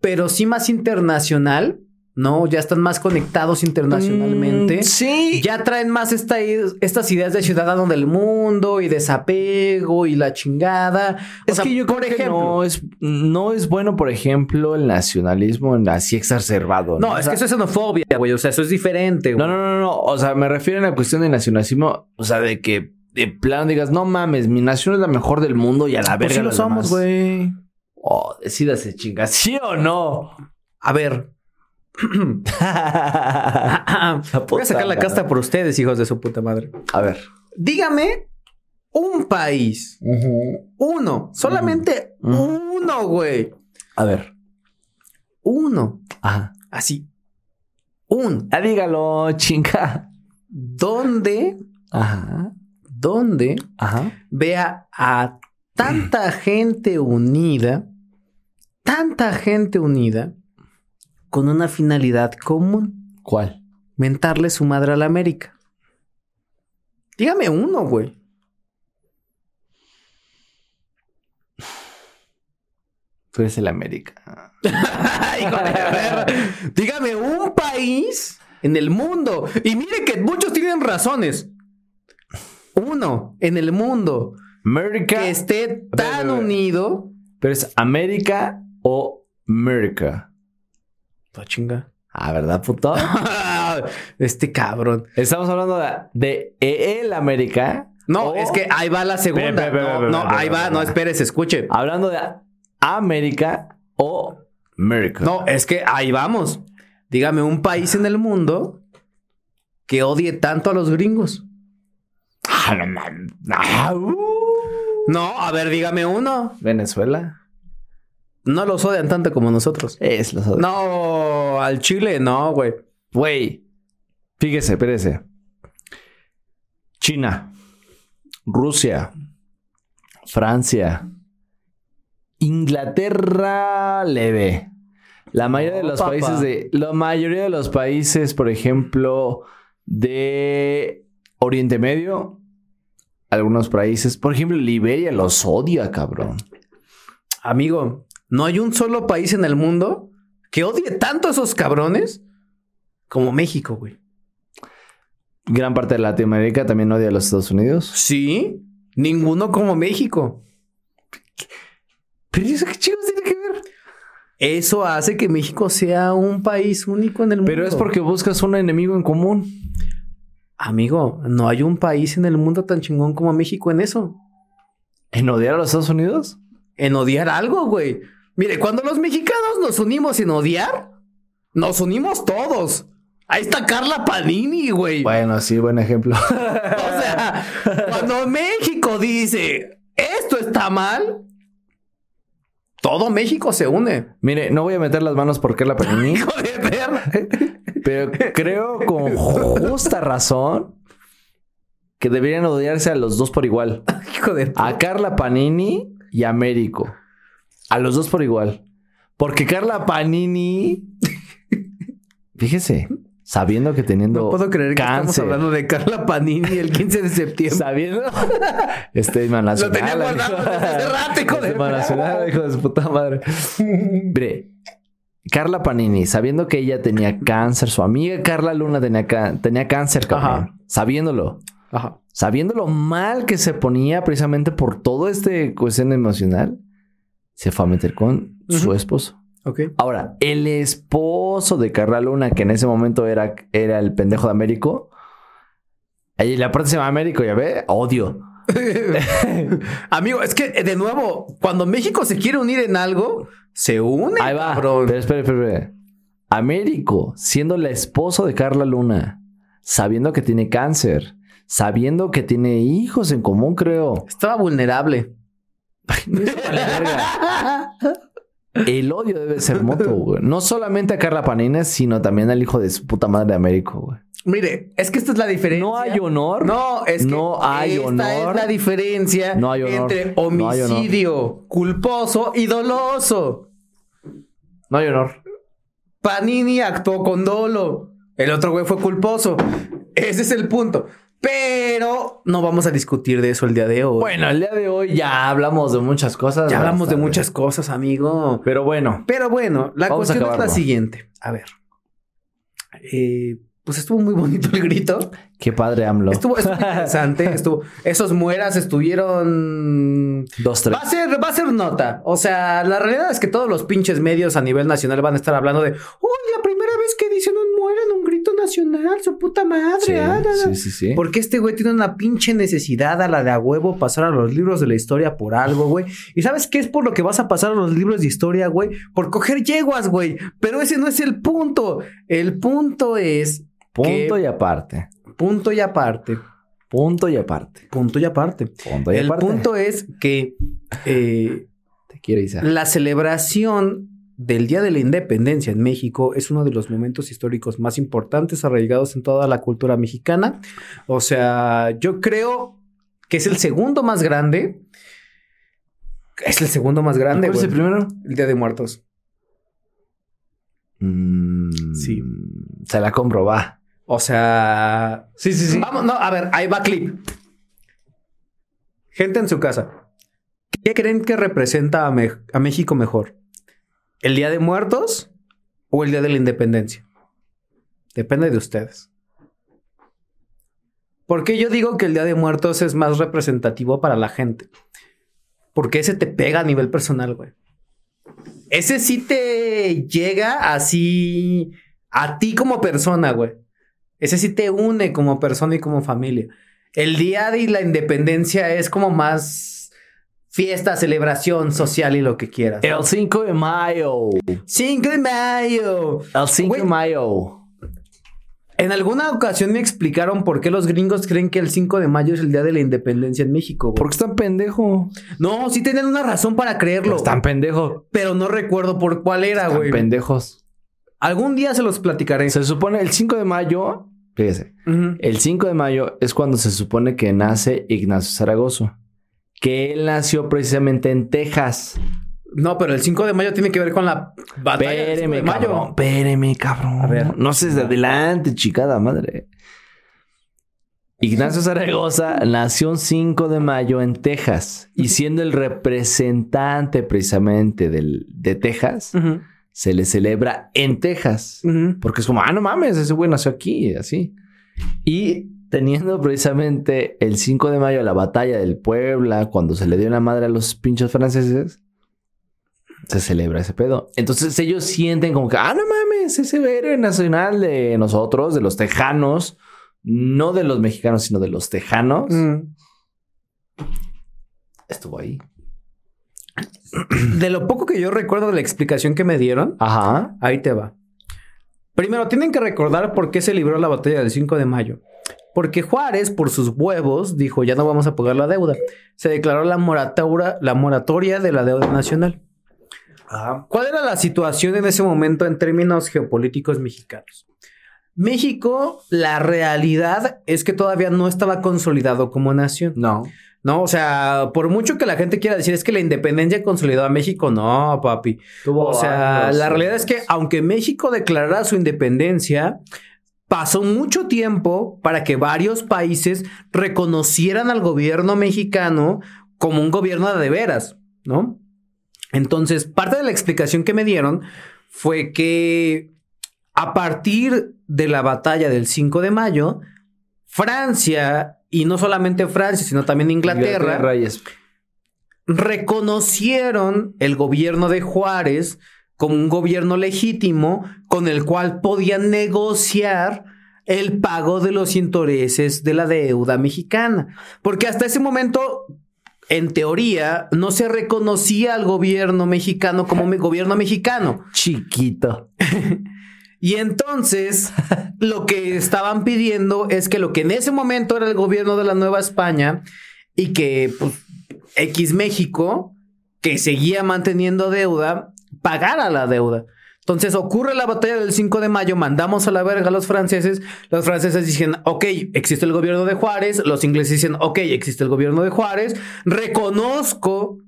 S3: pero sí más internacional, ¿no? Ya están más conectados internacionalmente.
S4: Mm, sí.
S3: Ya traen más esta, estas ideas de ciudadano del mundo y desapego y la chingada. O
S4: Es
S3: sea,
S4: que yo
S3: por
S4: creo que
S3: ejemplo,
S4: no es, no es bueno, por ejemplo, el nacionalismo así exacerbado.
S3: No, es
S4: sea,
S3: que eso es xenofobia, güey. O sea, eso es diferente, güey.
S4: No, no, no, no. O sea, me refiero a la cuestión del nacionalismo. O sea, de que de plano digas, no mames, mi nación es la mejor del mundo y a la
S3: Pues
S4: verga.
S3: sí lo somos,
S4: demás".
S3: güey.
S4: Oh, decídase, chinga, ¿sí o no?
S3: A ver. Voy a sacar la casta por ustedes, hijos de su puta madre.
S4: A ver.
S3: Dígame un país. Uno. Solamente
S4: Ujú.
S3: uno, güey.
S4: A ver.
S3: Uno.
S4: Ajá.
S3: Así. Un.
S4: Ah, dígalo, chinga.
S3: Donde,
S4: Ajá.
S3: donde
S4: Ajá.
S3: vea a tanta gente unida, tanta gente unida, con una finalidad común.
S4: ¿Cuál?
S3: mentarle su madre a la América. Dígame uno, güey.
S4: Tú eres el América.
S3: Hijo de perra. Dígame un país en el mundo. Y mire que muchos tienen razones. Uno en el mundo
S4: América.
S3: que esté tan unido.
S4: Pero es América o América.
S3: La chinga.
S4: Ah, ¿verdad, puto?
S3: Este cabrón.
S4: Estamos hablando de, de el América.
S3: No,
S4: o-
S3: es que ahí va la segunda. No, no, ahí va. No,
S4: ve.
S3: espérese, escuche.
S4: Hablando de América o América.
S3: No, es que ahí vamos. Dígame un país en el mundo que odie tanto a los gringos.
S4: Ah, no. Ah, uh.
S3: No, a ver, dígame uno.
S4: Venezuela.
S3: No los odian tanto como nosotros.
S4: Es los otros.
S3: No, al Chile no, güey.
S4: Güey. Fíjese, espérese. China. Rusia. Francia. Inglaterra leve. La mayoría de los países de. La mayoría de los países, por ejemplo, de Oriente Medio. Algunos países. Por ejemplo, Liberia los odia, cabrón.
S3: Amigo, no hay un solo país en el mundo que odie tanto a esos cabrones como México, güey.
S4: Gran parte de Latinoamérica también odia a los Estados Unidos.
S3: Sí, ninguno como México.
S4: Pero ¿y eso qué chicos tiene que ver?
S3: Eso hace que México sea un país único en el mundo.
S4: Pero es porque buscas un enemigo en común.
S3: Amigo, no hay un país en el mundo tan chingón como México en eso.
S4: ¿En odiar a los Estados Unidos?
S3: En odiar algo, güey. Mire, cuando los mexicanos nos unimos en odiar, nos unimos todos. Ahí está Carla Panini, güey.
S4: Bueno, sí, buen ejemplo.
S3: O sea, cuando México dice esto está mal, todo México se une.
S4: Mire, no voy a meter las manos por Carla Panini,
S3: Hijo de perra.
S4: pero creo con justa razón que deberían odiarse a los dos por igual.
S3: Hijo de
S4: A Carla Panini y a Américo. A los dos por igual. Porque Carla Panini, fíjese, sabiendo que teniendo
S3: No puedo creer que estamos
S4: cáncer,
S3: hablando de Carla Panini el 15 de septiembre.
S4: sabiendo este himno nacional.
S3: tenía guardado desde hace rato, hijo de
S4: Este nacional, hijo de su puta madre. Mire, Carla Panini, sabiendo que ella tenía cáncer, su amiga Carla Luna tenía, tenía cáncer, cabrón. Sabiéndolo.
S3: Ajá.
S4: sabiendo lo mal que se ponía precisamente por todo este cuestión emocional, se fue a meter con su esposo.
S3: Ok.
S4: Ahora, el esposo de Carla Luna, que en ese momento era, era el pendejo de Américo, ahí la parte se llama Américo, ya ve, odio.
S3: Amigo, es que eh, de nuevo, cuando México se quiere unir en algo, se une.
S4: Ahí va.
S3: cabrón.
S4: Pero espera, espera, espera. Américo, siendo el esposo de Carla Luna, sabiendo que tiene cáncer, sabiendo que tiene hijos en común, creo.
S3: Estaba vulnerable.
S4: El odio debe ser moto, güey. No solamente a Carla Panina, sino también al hijo de su puta madre de Américo, güey.
S3: Mire, es que esta es la diferencia.
S4: No hay honor.
S3: No, es que
S4: No hay
S3: esta
S4: honor.
S3: es la diferencia
S4: No hay honor.
S3: entre
S4: No hay honor.
S3: homicidio culposo y doloso.
S4: No hay honor.
S3: Panini actuó con dolo. El otro güey fue culposo. Ese es el punto. Pero no vamos a discutir de eso el día de hoy.
S4: Bueno, el día de hoy ya hablamos de muchas cosas.
S3: ya hablamos de muchas cosas, amigo.
S4: Pero bueno,
S3: Pero bueno, la
S4: Vamos
S3: cuestión es la siguiente. A ver. Eh, pues estuvo muy bonito el grito.
S4: qué padre AMLO.
S3: Estuvo, estuvo interesante. Estuvo, esos mueras estuvieron.
S4: Dos, tres.
S3: Va a ser, va a ser nota. O sea, la realidad es que todos los pinches medios a nivel nacional van a estar hablando de. Uy, la primera vez que dicen un muera en un grito nacional, su puta madre.
S4: Sí,
S3: ah, da, da".
S4: sí, sí, sí.
S3: Porque este güey tiene una pinche necesidad a la de a huevo pasar a los libros de la historia por algo, güey. ¿Y sabes qué es por lo que vas a pasar a los libros de historia, güey? Por coger yeguas, güey. Pero ese no es el punto. El punto es.
S4: Punto
S3: que-
S4: y aparte.
S3: Punto y aparte.
S4: Punto y aparte.
S3: Punto y aparte.
S4: Punto y
S3: El
S4: aparte.
S3: punto es que eh,
S4: Te quiere Isa.
S3: la celebración del Día de la Independencia en México es uno de los momentos históricos más importantes arraigados en toda la cultura mexicana. O sea, yo creo que es el segundo más grande. Es el segundo más grande.
S4: ¿Cuál es el primero?
S3: El Día de Muertos.
S4: Mm,
S3: Sí.
S4: Se la compro, va.
S3: O sea,
S4: Sí, sí,
S3: Vamos, no, a ver, ahí va clip. Gente en su casa. ¿Qué creen que representa a, Me- a México mejor? ¿El Día de Muertos o el Día de la Independencia? Depende de ustedes. ¿Por qué yo digo que el Día de Muertos es más representativo para la gente? Porque ese te pega a nivel personal, güey. Ese sí te llega así a ti como persona, güey. Ese sí te une como persona y como familia. El día de la independencia es como más fiesta, celebración social y lo que quieras.
S4: El 5 de mayo.
S3: 5 de mayo.
S4: El 5
S3: Güey.
S4: de mayo.
S3: En alguna ocasión me explicaron por qué los gringos creen que el 5 de mayo es el día de la independencia en México. güey.
S4: Porque están pendejo.
S3: No, sí tenían una razón para creerlo.
S4: Están pendejos.
S3: Pero no recuerdo por cuál era,
S4: Están
S3: güey.
S4: pendejos.
S3: Algún día se los platicaré.
S4: Se supone el 5 de mayo. Fíjese. El 5 de mayo es cuando se supone que nace Ignacio Zaragoza. Que él nació precisamente en Texas.
S3: No, pero el 5 de mayo tiene que ver con la batalla del 5
S4: Espéreme,
S3: de mayo.
S4: cabrón. Espéreme, cabrón.
S3: A ver.
S4: No sé de adelante, chicada madre. Ignacio Zaragoza nació un 5 de mayo en Texas. Y siendo el representante precisamente del, de Texas, se le celebra en Texas. Porque es como, ah, no mames, ese güey nació aquí, así. Y teniendo precisamente el 5 de mayo la batalla del Puebla, cuando se le dio la madre a los pinches franceses, se celebra ese pedo. Entonces ellos sienten como que, ah, no mames, ese héroe nacional de nosotros, de los tejanos, no de los mexicanos, sino de los tejanos,
S3: Mm.
S4: estuvo ahí.
S3: De lo poco que yo recuerdo de la explicación que me dieron,
S4: Ajá.
S3: ahí te va. Primero, tienen que recordar por qué se libró la batalla del 5 de mayo. Porque Juárez, por sus huevos, dijo, ya no vamos a pagar la deuda. Se declaró la moratoria, la moratoria de la deuda nacional. ¿Cuál era la situación en ese momento en términos geopolíticos mexicanos? México, la realidad es que todavía no estaba consolidado como nación.
S4: No.
S3: No, o sea, por mucho que la gente quiera decir es que la independencia consolidó a México, no, papi. O sea, la realidad es que aunque México declarara su independencia, pasó mucho tiempo para que varios países reconocieran al gobierno mexicano como un gobierno de veras, ¿no? Entonces, parte de la explicación que me dieron fue que a partir de la batalla del 5 de mayo, Francia y no solamente Francia, sino también Inglaterra,
S4: es-
S3: reconocieron el gobierno de Juárez como un gobierno legítimo con el cual podían negociar el pago de los intereses de la deuda mexicana. Porque hasta ese momento, en teoría, no se reconocía al gobierno mexicano como gobierno mexicano.
S4: chiquito.
S3: Y entonces lo que estaban pidiendo es que lo que en ese momento era el gobierno de la Nueva España y que pues, X México, que seguía manteniendo deuda, pagara la deuda. Entonces ocurre la batalla del 5 de mayo, mandamos a la verga a los franceses, los franceses dicen, ok, existe el gobierno de Juárez, los ingleses dicen, ok, existe el gobierno de Juárez, reconozco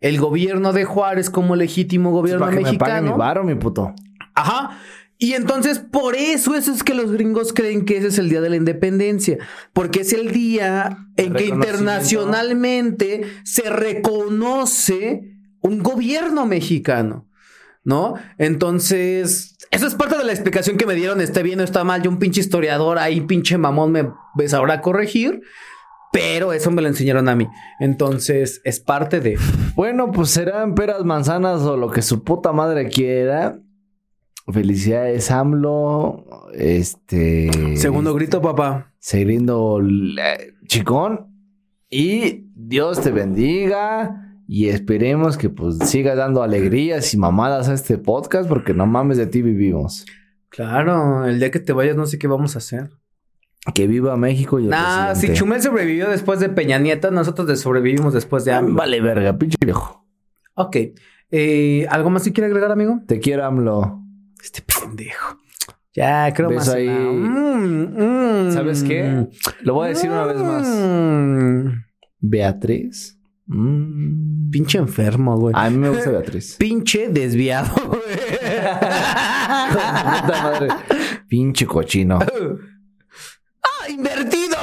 S3: el gobierno de Juárez como legítimo gobierno
S4: Para que me mi
S3: mexicano.
S4: varo, mi puto.
S3: Ajá. Y entonces, por eso, eso es que los gringos creen que ese es el día de la independencia. Porque es el día en que internacionalmente se reconoce un gobierno mexicano. ¿No? Entonces, eso es parte de la explicación que me dieron. Esté bien o está mal. Yo, un pinche historiador ahí, pinche mamón, me, sabrá corregir. Pero eso me lo enseñaron a mí. Entonces, es parte de.
S4: Bueno, pues serán peras, manzanas o lo que su puta madre quiera. Felicidades, AMLO. Este.
S3: Segundo grito, papá.
S4: Seguindo chicón. Y Dios te bendiga. Y esperemos que pues sigas dando alegrías y mamadas a este podcast. Porque no mames de ti vivimos.
S3: Claro, el día que te vayas, no sé qué vamos a hacer.
S4: Que viva México y el
S3: Nah, si. Chumel sobrevivió después de Peña Nieto, nosotros sobrevivimos después de AMLO.
S4: Vale, verga, pinche viejo.
S3: Ok. Eh, ¿Algo más que quiere agregar, amigo?
S4: Te quiero, AMLO.
S3: Este pendejo. Ya, creo más.
S4: ahí.
S3: Mm, mm.
S4: ¿Sabes qué? Lo voy a decir una vez más.
S3: Mm.
S4: Beatriz. Mm.
S3: Pinche enfermo, güey.
S4: A mí me gusta Beatriz.
S3: Pinche desviado, güey.
S4: Pinche cochino.
S3: ¡Ah, invertido!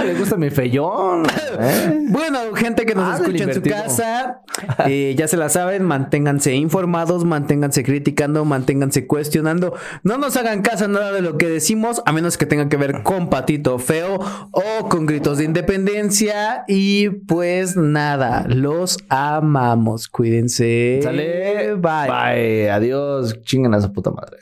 S4: Ah, le gusta mi feyón. ¿eh?
S3: Bueno, gente que nos
S4: Ah,
S3: escucha en su casa, eh, ya se la saben, manténganse informados, manténganse criticando, manténganse cuestionando. No nos hagan caso nada de lo que decimos, a menos que tenga que ver con patito feo o con gritos de independencia. Y pues nada, los amamos. Cuídense.
S4: Sale.
S3: Bye.
S4: Bye. Adiós. Chingan a su puta madre.